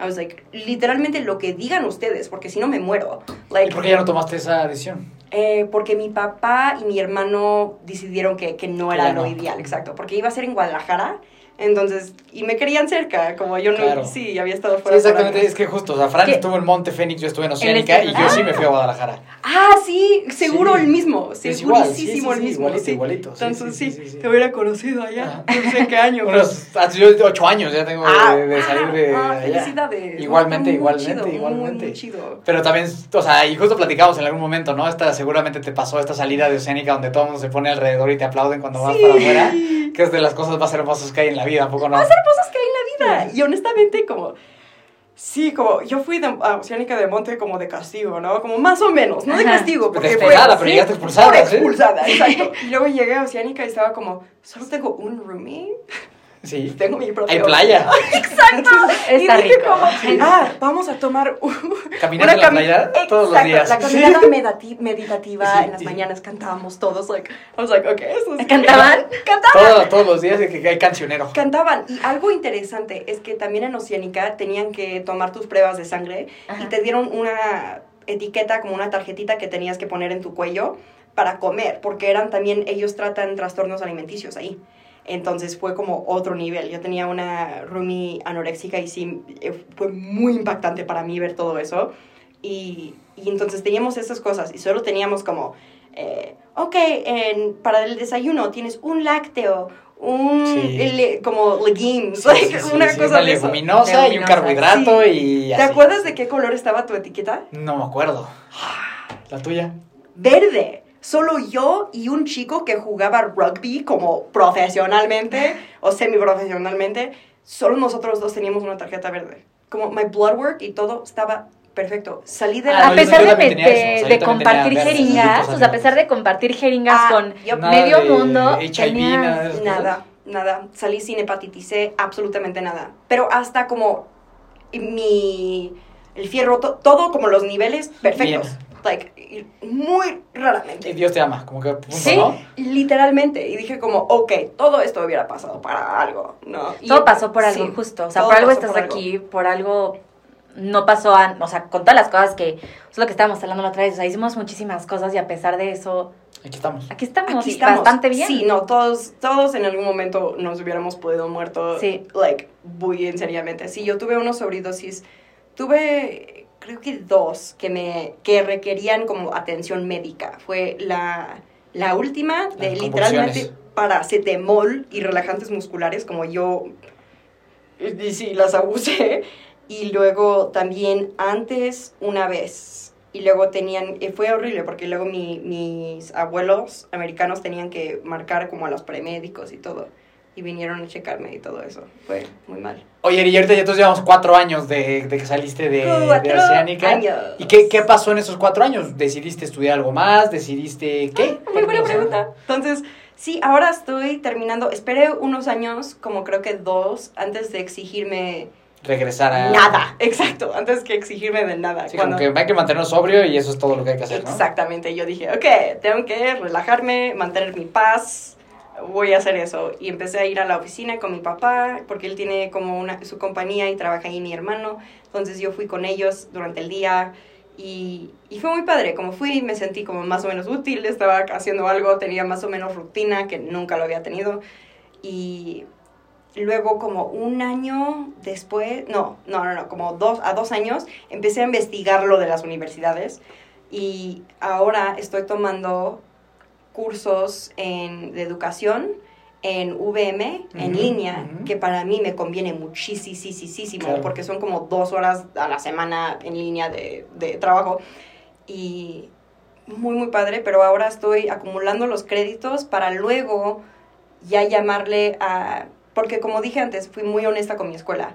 I was like, literalmente lo que digan ustedes, porque si no me muero. ¿Y Like, por qué ya no tomaste esa decisión? eh, porque mi papá y mi hermano decidieron que, que no era ya lo ideal, exacto. Porque iba a ser en Guadalajara, entonces, y me querían cerca, como yo no, Claro. sí, había estado Sí, fuera. por exactamente. Es que justo, o sea, Fran ¿Qué? estuvo en Monte Fénix, yo estuve en Oceánica este- y yo sí me fui a Guadalajara. Ah, sí, seguro Sí. el mismo, sí, segurísimo sí, el sí, mismo. igualito, sí. igualito, sí, Entonces, sí, sí, sí, sí, sí. te hubiera conocido allá, no sé qué año. Unos, ah, yo ocho años ya tengo de, Ah, de salir de ah, allá. felicidades. Igualmente, Muy igualmente, chido, igualmente. Muy, chido. Pero también, o sea, y justo platicamos en algún momento, ¿no? Esta, seguramente te pasó esta salida de Oceánica donde todo el mundo se pone alrededor y te aplauden cuando vas Sí. para afuera, que es de las cosas más hermosas que hay en la vida, ¿a poco no? cosas que hay en la vida. Y honestamente, como. Sí, como yo fui de, a Oceánica de Monte como de castigo, ¿no? Como más o menos, no de castigo, porque fue Despejada, pero llegaste expulsada, por ¿sí? expulsada, exacto. Y luego llegué a Oceánica y estaba como, solo tengo un roomie. Sí. Tengo mi propio. Hay playa. [LAUGHS] Exacto. Está y dije rico. como, ah, vamos a tomar Caminando en la cami- playa todos los Exacto, días. La caminata medati- meditativa Sí, en las sí. mañanas cantábamos todos, like, I was like, okay, eso es... ¿Cantaban? [LAUGHS] Cantaban. Todos, todos los días de que hay cancionero. Cantaban. Y algo interesante es que también en Oceánica tenían que tomar tus pruebas de sangre y Ajá. te dieron una etiqueta, como una tarjetita que tenías que poner en tu cuello para comer, porque eran también, ellos tratan trastornos alimenticios ahí. Entonces fue como otro nivel. Yo tenía una roomie anoréxica y sí, eh, fue muy impactante para mí ver todo eso. Y, y entonces teníamos esas cosas y solo teníamos como, eh, ok, en- para el desayuno tienes un lácteo, un, Sí. le- como legumes, Sí, like, sí, sí, una cosa una de leguminosa y un carbohidrato y ¿Te así. acuerdas de qué color estaba tu etiqueta? No me acuerdo. La tuya. Verde. Solo yo y un chico que jugaba rugby como profesionalmente o semiprofesionalmente, solo nosotros dos teníamos una tarjeta verde. Como my blood work y todo estaba perfecto. Salí de Ah, la... no, a yo- pesar yo de, yo compartir jeringas, o sea, a pesar de compartir jeringas Ah, con. Nada medio mundo, HIV, tenías- nada. Nada, nada. Salí sin hepatitis C, absolutamente nada. Pero hasta como mi... El fierro, to- todo como los niveles perfectos. Like, muy raramente. Y Dios te ama, como que punto, Sí. ¿no? Literalmente. Y dije como, ok, todo esto hubiera pasado para algo, ¿no? Y- todo pasó por algo sí, justo, o sea, por algo estás por algo. aquí, por algo no pasó, an- o sea, con todas las cosas que, es lo que estábamos hablando la otra vez, o sea, hicimos muchísimas cosas y a pesar de eso, Aquí estamos. aquí estamos, Aquí estamos. bastante bien. Sí, no, todos, todos en algún momento nos hubiéramos podido muerto. Sí. Like, muy en seriamente. Sí, yo tuve unos sobredosis. Tuve, creo que dos que me, que requerían como atención médica. Fue la, la última de Las literalmente paracetamol y relajantes musculares, como yo, y sí, las abusé. Y luego también antes una vez. Y luego tenían, eh, fue horrible porque luego mi- mis abuelos americanos tenían que marcar como a los premédicos y todo. Y vinieron a checarme y todo eso. Fue muy mal. Oye, y ahorita ya todos llevamos cuatro años de, de que saliste de, de Oceánica. años. ¿Y qué, qué pasó en esos cuatro años? ¿Decidiste estudiar algo más? ¿Decidiste qué? Muy buena sea, pregunta. Entonces, sí, ahora estoy terminando. Esperé unos años, como creo que dos, antes de exigirme Regresar a... nada. Exacto, antes que exigirme de nada. Sí, Cuando- como que hay que mantenernos sobrio y eso es todo lo que hay que hacer, ¿no? Exactamente, yo dije, ok, tengo que relajarme, mantener mi paz, voy a hacer eso. Y empecé a ir a la oficina con mi papá, porque él tiene como una, su compañía y trabaja ahí mi hermano. Entonces yo fui con ellos durante el día y, y fue muy padre. Como fui, me sentí como más o menos útil, estaba haciendo algo, tenía más o menos rutina que nunca lo había tenido. Y luego como un año después, no, no, no, no, como dos, a dos años, empecé a investigar lo de las universidades y ahora estoy tomando cursos en, de educación en VM, en línea, que para mí me conviene muchísimo, Claro. porque son como dos horas a la semana en línea de, de trabajo. Y muy, muy padre, pero ahora estoy acumulando los créditos para luego ya llamarle a... Porque como dije antes, fui muy honesta con mi escuela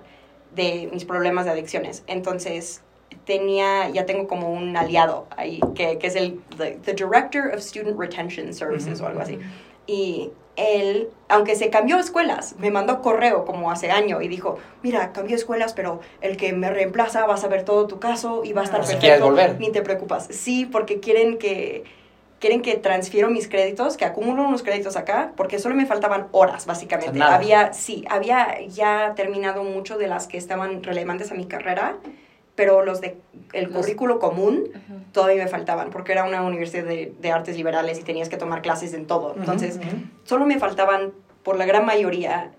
de mis problemas de adicciones. Entonces, tenía, ya tengo como un aliado ahí, que, que es el the, the Director of Student Retention Services o algo así. Y él, aunque se cambió de escuelas, me mandó correo como hace año y dijo, mira, cambió de escuelas, pero el que me reemplaza va a saber todo tu caso y va a estar Ah. Si perfecto. quieres volver. Ni te preocupas. Sí, porque quieren que quieren que transfiero mis créditos, que acumulo unos créditos acá, porque solo me faltaban horas, básicamente. Nada. había, sí, había ya terminado mucho de las que estaban relevantes a mi carrera, pero los de el Los- currículo común todavía me faltaban, porque era una universidad de, de artes liberales y tenías que tomar clases en todo. Entonces, solo me faltaban, por la gran mayoría,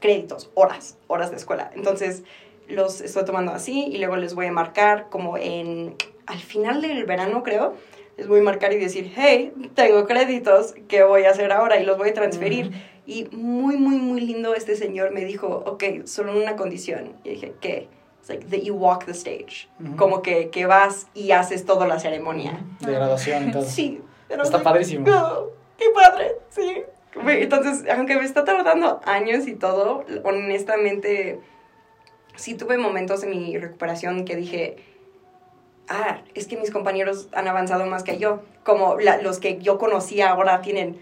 créditos, horas, horas de escuela. Entonces, los estoy tomando así y luego les voy a marcar como en, al final del verano creo, les voy a marcar y decir, hey, tengo créditos, ¿qué voy a hacer ahora? Y los voy a transferir. Y muy, muy, muy lindo este señor me dijo, ok, solo una condición. Y dije, ¿qué? Like that you walk the stage. Como que, que vas y haces toda la ceremonia. De graduación y todo. Sí. pero Está padrísimo. "Oh, qué padre, sí. Entonces, aunque me está tardando años y todo, honestamente, sí tuve momentos en mi recuperación que dije, ah, es que mis compañeros han avanzado más que yo. Como la- los que yo conocía ahora tienen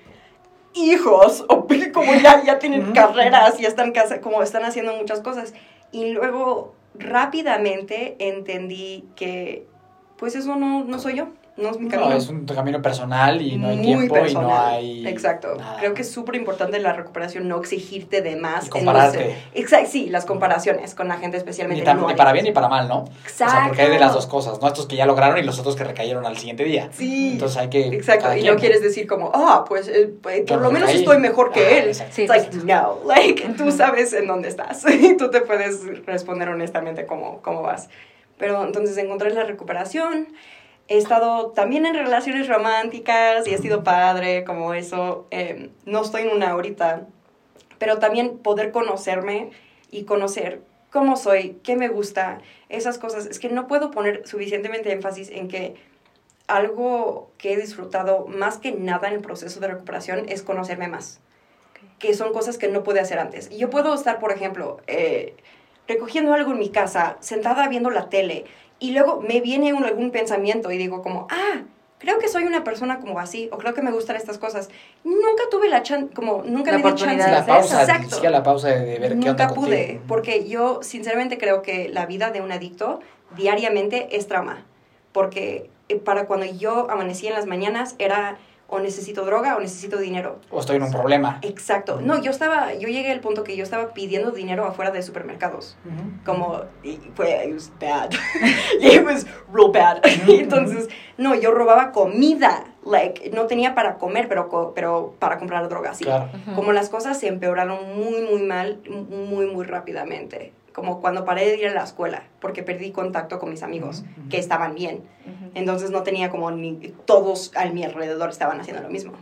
hijos [LAUGHS] o como ya, ya tienen carreras y están casa, como están haciendo muchas cosas. Y luego rápidamente entendí que pues eso no, no soy yo, no es mi camino. No, es un camino personal y no hay Muy tiempo y no personal. hay. Exacto. nada. Creo que es súper importante la recuperación, no exigirte de más. Y compararte. Exacto, sí, las comparaciones con la gente especialmente. Ni, tan- no ni para bien ni para mal, ¿no? O sea, Exacto. porque hay de las dos cosas, ¿no? Estos que ya lograron y los otros que recayeron al siguiente día. Sí. Entonces hay que. Exacto, y quien. no quieres decir como, ah, pues, eh, pues, Yo por lo menos recaí. estoy mejor que Ah, él. exacto. Sí, It's like, no, like, tú sabes en dónde estás [LAUGHS] y tú te puedes responder honestamente cómo, cómo vas. Pero entonces encontré la recuperación. He estado también en relaciones románticas y he sido padre, como eso. Eh, no estoy en una ahorita, pero también poder conocerme y conocer cómo soy, qué me gusta, esas cosas. Es que no puedo poner suficientemente énfasis en que algo que he disfrutado más que nada en el proceso de recuperación es conocerme más, que son cosas que no pude hacer antes. Y yo puedo estar, por ejemplo, eh, recogiendo algo en mi casa, sentada viendo la tele, y luego me viene un, algún pensamiento y digo como, ah, creo que soy una persona como así, o creo que me gustan estas cosas. Nunca tuve la chance, como nunca La me di oportunidad chance. de la pausa. Exacto. la pausa de, ver qué onda Nunca pude, contigo. porque yo sinceramente creo que la vida de un adicto diariamente es trauma. Porque eh, para cuando yo amanecía en las mañanas era o necesito droga o necesito dinero. O estoy en un problema. Exacto. No, yo estaba, yo llegué al punto que yo estaba pidiendo dinero afuera de supermercados. Como, y fue, it was bad. [LAUGHS] it was real bad. Entonces, no, yo robaba comida. Like, no tenía para comer, pero, co- pero para comprar droga, sí. Claro. Como las cosas se empeoraron muy, muy mal, muy, muy rápidamente. Como cuando paré de ir a la escuela, porque perdí contacto con mis amigos, que estaban bien. Entonces no tenía como ni todos a mi alrededor estaban haciendo lo mismo.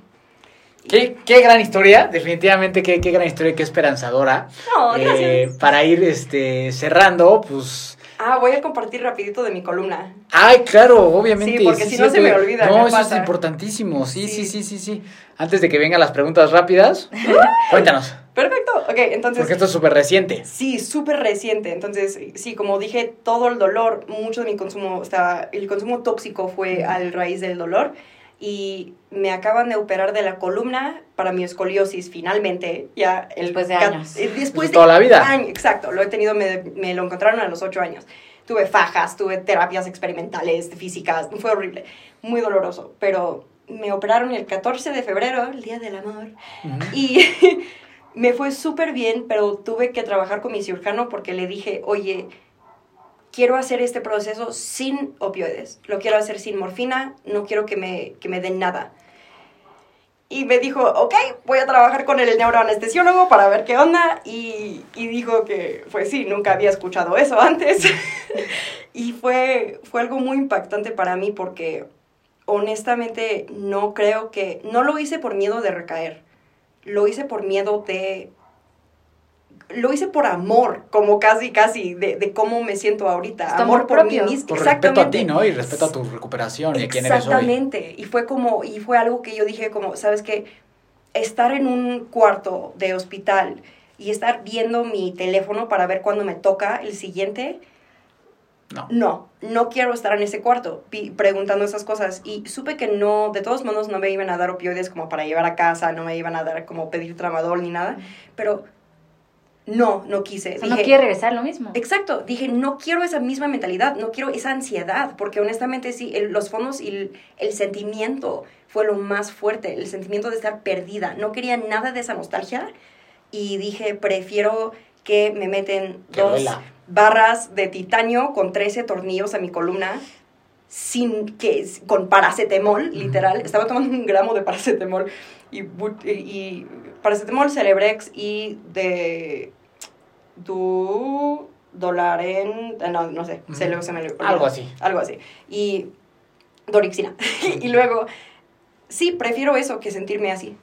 Qué, qué gran historia, definitivamente qué, qué gran historia, qué esperanzadora. No, Eh, para ir este, cerrando, pues... Ah, voy a compartir rapidito de mi columna. Ay, claro, obviamente. Sí, porque si no se me olvida, No, me eso es importantísimo. Sí, sí, sí, Sí. sí. Antes de que vengan las preguntas rápidas, [LAUGHS] cuéntanos. Perfecto. Ok, entonces... Porque esto es súper reciente. Sí, súper reciente. Entonces, sí, como dije, todo el dolor, mucho de mi consumo estaba, el consumo tóxico fue al raíz del dolor y me acaban de operar de la columna para mi escoliosis finalmente, ya el Después de años. eh, Después De toda la vida. exacto, lo he tenido, me, me lo encontraron a los ocho años. Tuve fajas, tuve terapias experimentales, físicas, fue horrible, muy doloroso, pero me operaron el 14 de febrero, el Día del Amor, y [LAUGHS] me fue súper bien, pero tuve que trabajar con mi cirujano porque le dije, oye, quiero hacer este proceso sin opioides, lo quiero hacer sin morfina, no quiero que me, que me den nada. Y me dijo, ok, voy a trabajar con el neuroanestesiólogo para ver qué onda. Y, y dijo que, pues sí, nunca había escuchado eso [LAUGHS] antes. y fue, fue algo muy impactante para mí porque honestamente no creo que, no lo hice por miedo de recaer, lo hice por miedo de, lo hice por amor, como casi, casi, de, de cómo me siento ahorita. Amor amor por mí propio. misma. Por respeto a ti. ¿no? Y respeto a tu recuperación y a quién eres hoy. Exactamente. Y fue como, y fue algo que yo dije como, ¿sabes qué? Estar en un cuarto de hospital y estar viendo mi teléfono para ver cuándo me toca el siguiente, No. no, no quiero estar en ese cuarto preguntando esas cosas. Y supe que no, de todos modos no me iban a dar opioides como para llevar a casa, no me iban a dar como pedir tramadol ni nada, pero no, no quise. O sea, no quiere regresar lo mismo. Exacto, dije, no quiero esa misma mentalidad, no quiero esa ansiedad, porque honestamente sí, el- los fondos y el, el sentimiento fue lo más fuerte, el sentimiento de estar perdida. No quería nada de esa nostalgia y dije, prefiero que me meten dos duela. barras de titanio con 13 tornillos a mi columna sin que con paracetamol, literal. Estaba tomando un gramo de paracetamol y paracetamol, Celebrex y de du dólar en eh, no, no sé, se, Ujú. luego se me olvidó. Algo así. Algo así. Y dorixina. [LAUGHS] y luego sí, prefiero eso que sentirme así.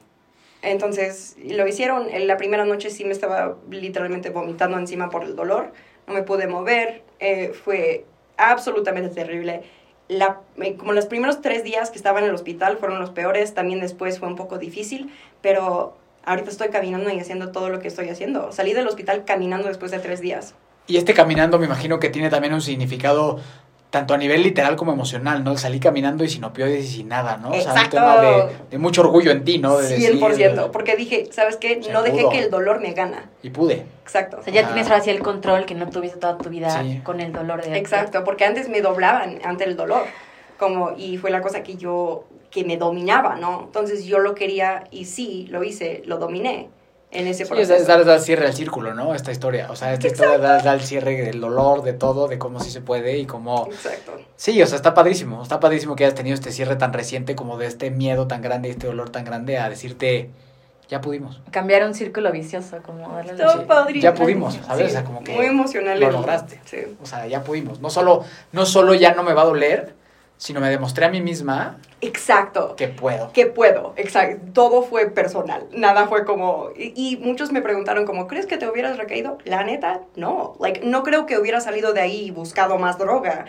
Entonces, lo hicieron. En la primera noche sí me estaba literalmente vomitando encima por el dolor. No me pude mover. eh, fue absolutamente terrible. La, eh, como los primeros tres días que estaba en el hospital fueron los peores. También después fue un poco difícil. Pero ahorita estoy caminando y haciendo todo lo que estoy haciendo. Salí del hospital caminando después de tres días. Y este caminando me imagino que tiene también un significado tanto a nivel literal como emocional, ¿no? Salí caminando y sin opioides y sin nada, ¿no? O sea, un Exacto. tema de, de mucho orgullo en ti, ¿no? De 100%, decir, porque dije, ¿sabes qué? No dejé pudo. que el dolor me gana. Y pude. Exacto. O sea, ya Ah. tienes ahora sí el control que no tuviste toda tu vida Sí. con el dolor de Exacto, porque antes me doblaban ante el dolor, como, y fue la cosa que yo, que me dominaba, ¿no? Entonces yo lo quería y sí, lo hice, lo dominé en ese Sí, es, proceso. dar, dar cierre al círculo, ¿no? Esta historia. O sea, esta historia da, da el cierre del dolor, de todo, de cómo sí se puede y cómo... Exacto. Sí, o sea, está padrísimo. Está padrísimo que hayas tenido este cierre tan reciente como de este miedo tan grande y este dolor tan grande a decirte, ya pudimos. Cambiar un círculo vicioso, como darle Sí, ya pudimos, ¿sabes? Sí, O sea, como que Muy emocional. lo lograste. Sí. O sea, ya pudimos. No solo, no solo ya no me va a doler, sino me demostré a mí misma Exacto. que puedo. que puedo, exacto. Todo fue personal, nada fue como... Y, y muchos me preguntaron como, ¿crees que te hubieras recaído? La neta, no. Like, no creo que hubiera salido de ahí y buscado más droga,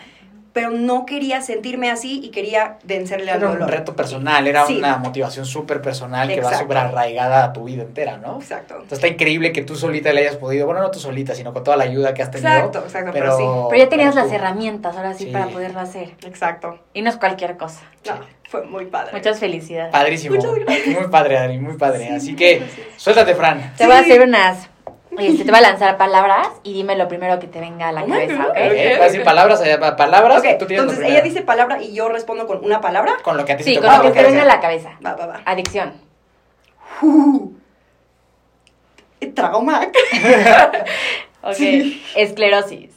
pero no quería sentirme así y quería vencerle al Era un dolor. reto personal, era Sí. una motivación súper personal que va súper arraigada a tu vida entera, ¿no? Exacto. Entonces está increíble que tú solita le hayas podido, bueno, no tú solita, sino con toda la ayuda que has tenido. Exacto, exacto, pero, pero, Pero ya tenías pero las herramientas ahora sí, Sí. para poderlo hacer. sí. Exacto. Y no es cualquier cosa. No, fue muy padre. Muchas felicidades. Padrísimo. Muchas gracias. Muy padre, Adri, muy padre. Sí, Así que, gracias. suéltate, Fran. Te voy a hacer unas. Este, te voy a lanzar palabras y dime lo primero que te venga a la Oh cabeza, God. ¿ok? Ok, Ok, vas a decir ok. palabras, eh, pa- palabras, tú entonces ella dice palabra y yo respondo con una palabra. Con lo que a ti se Sí, te con lo que te venga a la cabeza. Va, va, va. Adicción. Uh, trauma. [LAUGHS] Ok. Sí. Esclerosis.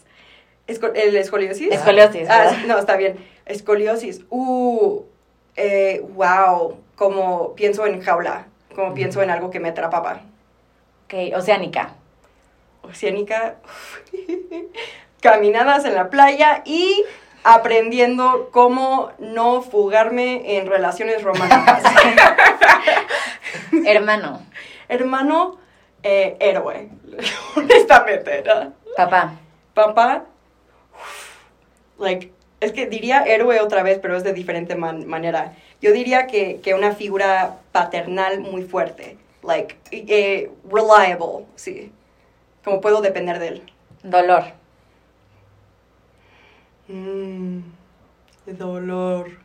Esco- ¿El escoliosis? Escoliosis, Ah, no, está bien. Escoliosis. Uh, eh, wow. Como pienso en jaula. Como pienso en algo que me atrapaba. Ok. Oceánica. Oceánica. [LAUGHS] Caminadas en la playa y aprendiendo cómo no fugarme en relaciones románticas. [LAUGHS] Hermano. Hermano, eh, héroe. [LAUGHS] Honestamente, ¿no? Papá. Papá, like, es que diría héroe otra vez, pero es de diferente man- manera. Yo diría que, que una figura paternal muy fuerte, like, eh, reliable, sí. Como puedo depender de él. Dolor. Mm, dolor.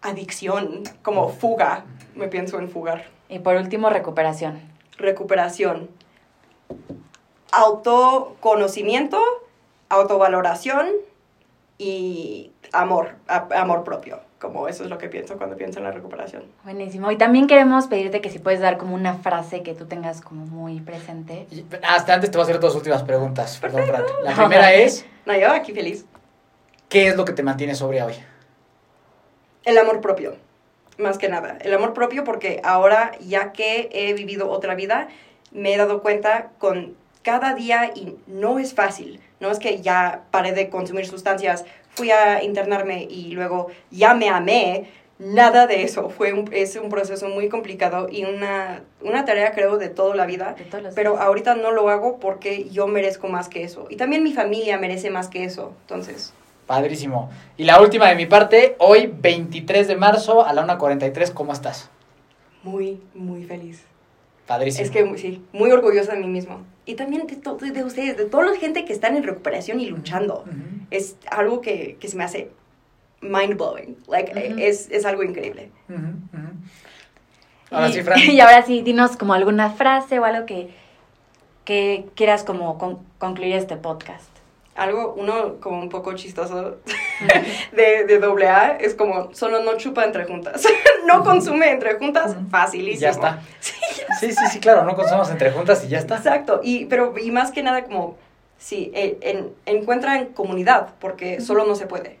Adicción, como fuga. Me pienso en fugar. Y por último, recuperación. recuperación, autoconocimiento, autovaloración y amor, amor propio. Como eso es lo que pienso cuando pienso en la recuperación. Buenísimo. Y también queremos pedirte que si puedes dar como una frase que tú tengas como muy presente. Y- Hasta antes te voy a hacer dos últimas preguntas. Perdón, Fran. La No, primera [LAUGHS] es, No, yo aquí feliz. ¿qué es lo que te mantiene sobria hoy? El amor propio, más que nada. El amor propio porque ahora, ya que he vivido otra vida, me he dado cuenta con cada día y no es fácil. No es que ya paré de consumir sustancias, fui a internarme y luego ya me amé. Nada de eso. Fue un, es un proceso muy complicado y una, una tarea, creo, de toda la vida. Pero días. ahorita no lo hago porque yo merezco más que eso. Y también mi familia merece más que eso. Entonces, Padrísimo. Y la última de mi parte, hoy 23 de marzo a la 1.43, ¿cómo estás? muy, muy feliz. Padrísimo. Es que sí, muy orgullosa de mí mismo. Y también de, to- de ustedes, de toda la gente que están en recuperación y luchando. Es algo que, que se me hace mind blowing. Like, es, es algo increíble. Ahora y, sí, [LAUGHS] Fran. y ahora sí, dinos como alguna frase o algo que, que quieras como con- concluir este podcast. Algo, uno como un poco chistoso [LAUGHS] de, de doble A es como solo no chupa entre juntas. [LAUGHS] no consume entre juntas, facilísimo. Ya está. [LAUGHS] Sí, Sí, sí, sí, claro, no consumamos entre juntas y ya está. Exacto, y, pero, y más que nada como, sí, eh, en, encuentran comunidad, porque solo no se puede,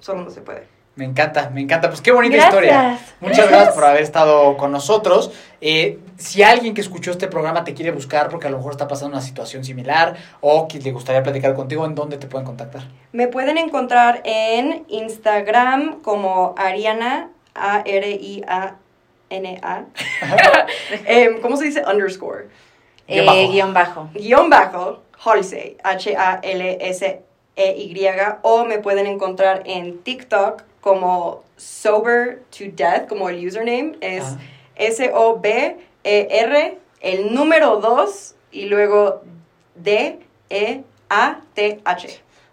solo no se puede. Me encanta, me encanta. Pues qué bonita Gracias. historia. Muchas gracias por haber estado con nosotros. Eh, si alguien que escuchó este programa te quiere buscar porque a lo mejor está pasando una situación similar o que le gustaría platicar contigo, ¿en dónde te pueden contactar? Me pueden encontrar en Instagram como Ariana, A-R-I-A-N-A. [LAUGHS] Em, ¿Cómo se dice? Underscore. Guión bajo. Eh, guion bajo. Guión bajo, Halsey, H-A-L-S-E-Y. O me pueden encontrar en TikTok como Sober to Death, como el username. Es. S-O-B-E-R, el número 2 y luego D-E-A-T-H.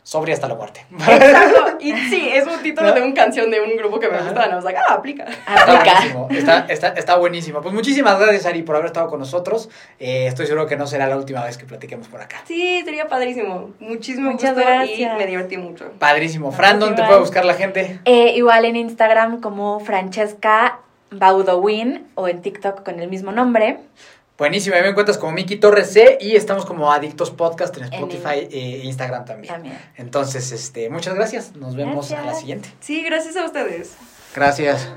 Sobria hasta la muerte. [LAUGHS] Exacto. Y [LAUGHS] sí, es un título de una canción de un grupo que me gusta. Y I was like, ah, aplica. Está Aplica. buenísimo, está, está, está buenísimo. Pues muchísimas gracias, Ari, por haber estado con nosotros. Eh, estoy seguro que no será la última vez que platiquemos por acá. Sí, sería padrísimo. Muchísimo Muchas gusto gracias. y me divertí mucho. Padrísimo. Fran, ¿dónde te puede buscar la gente? Eh, igual en Instagram como Francesca Baudowin o en TikTok con el mismo nombre. Buenísimo, ahí me encuentras como Miki Torres C y estamos como Adictos Podcast en Spotify e Instagram también. También. Entonces, este, muchas gracias. Nos vemos a la siguiente. Sí, gracias a ustedes. Gracias.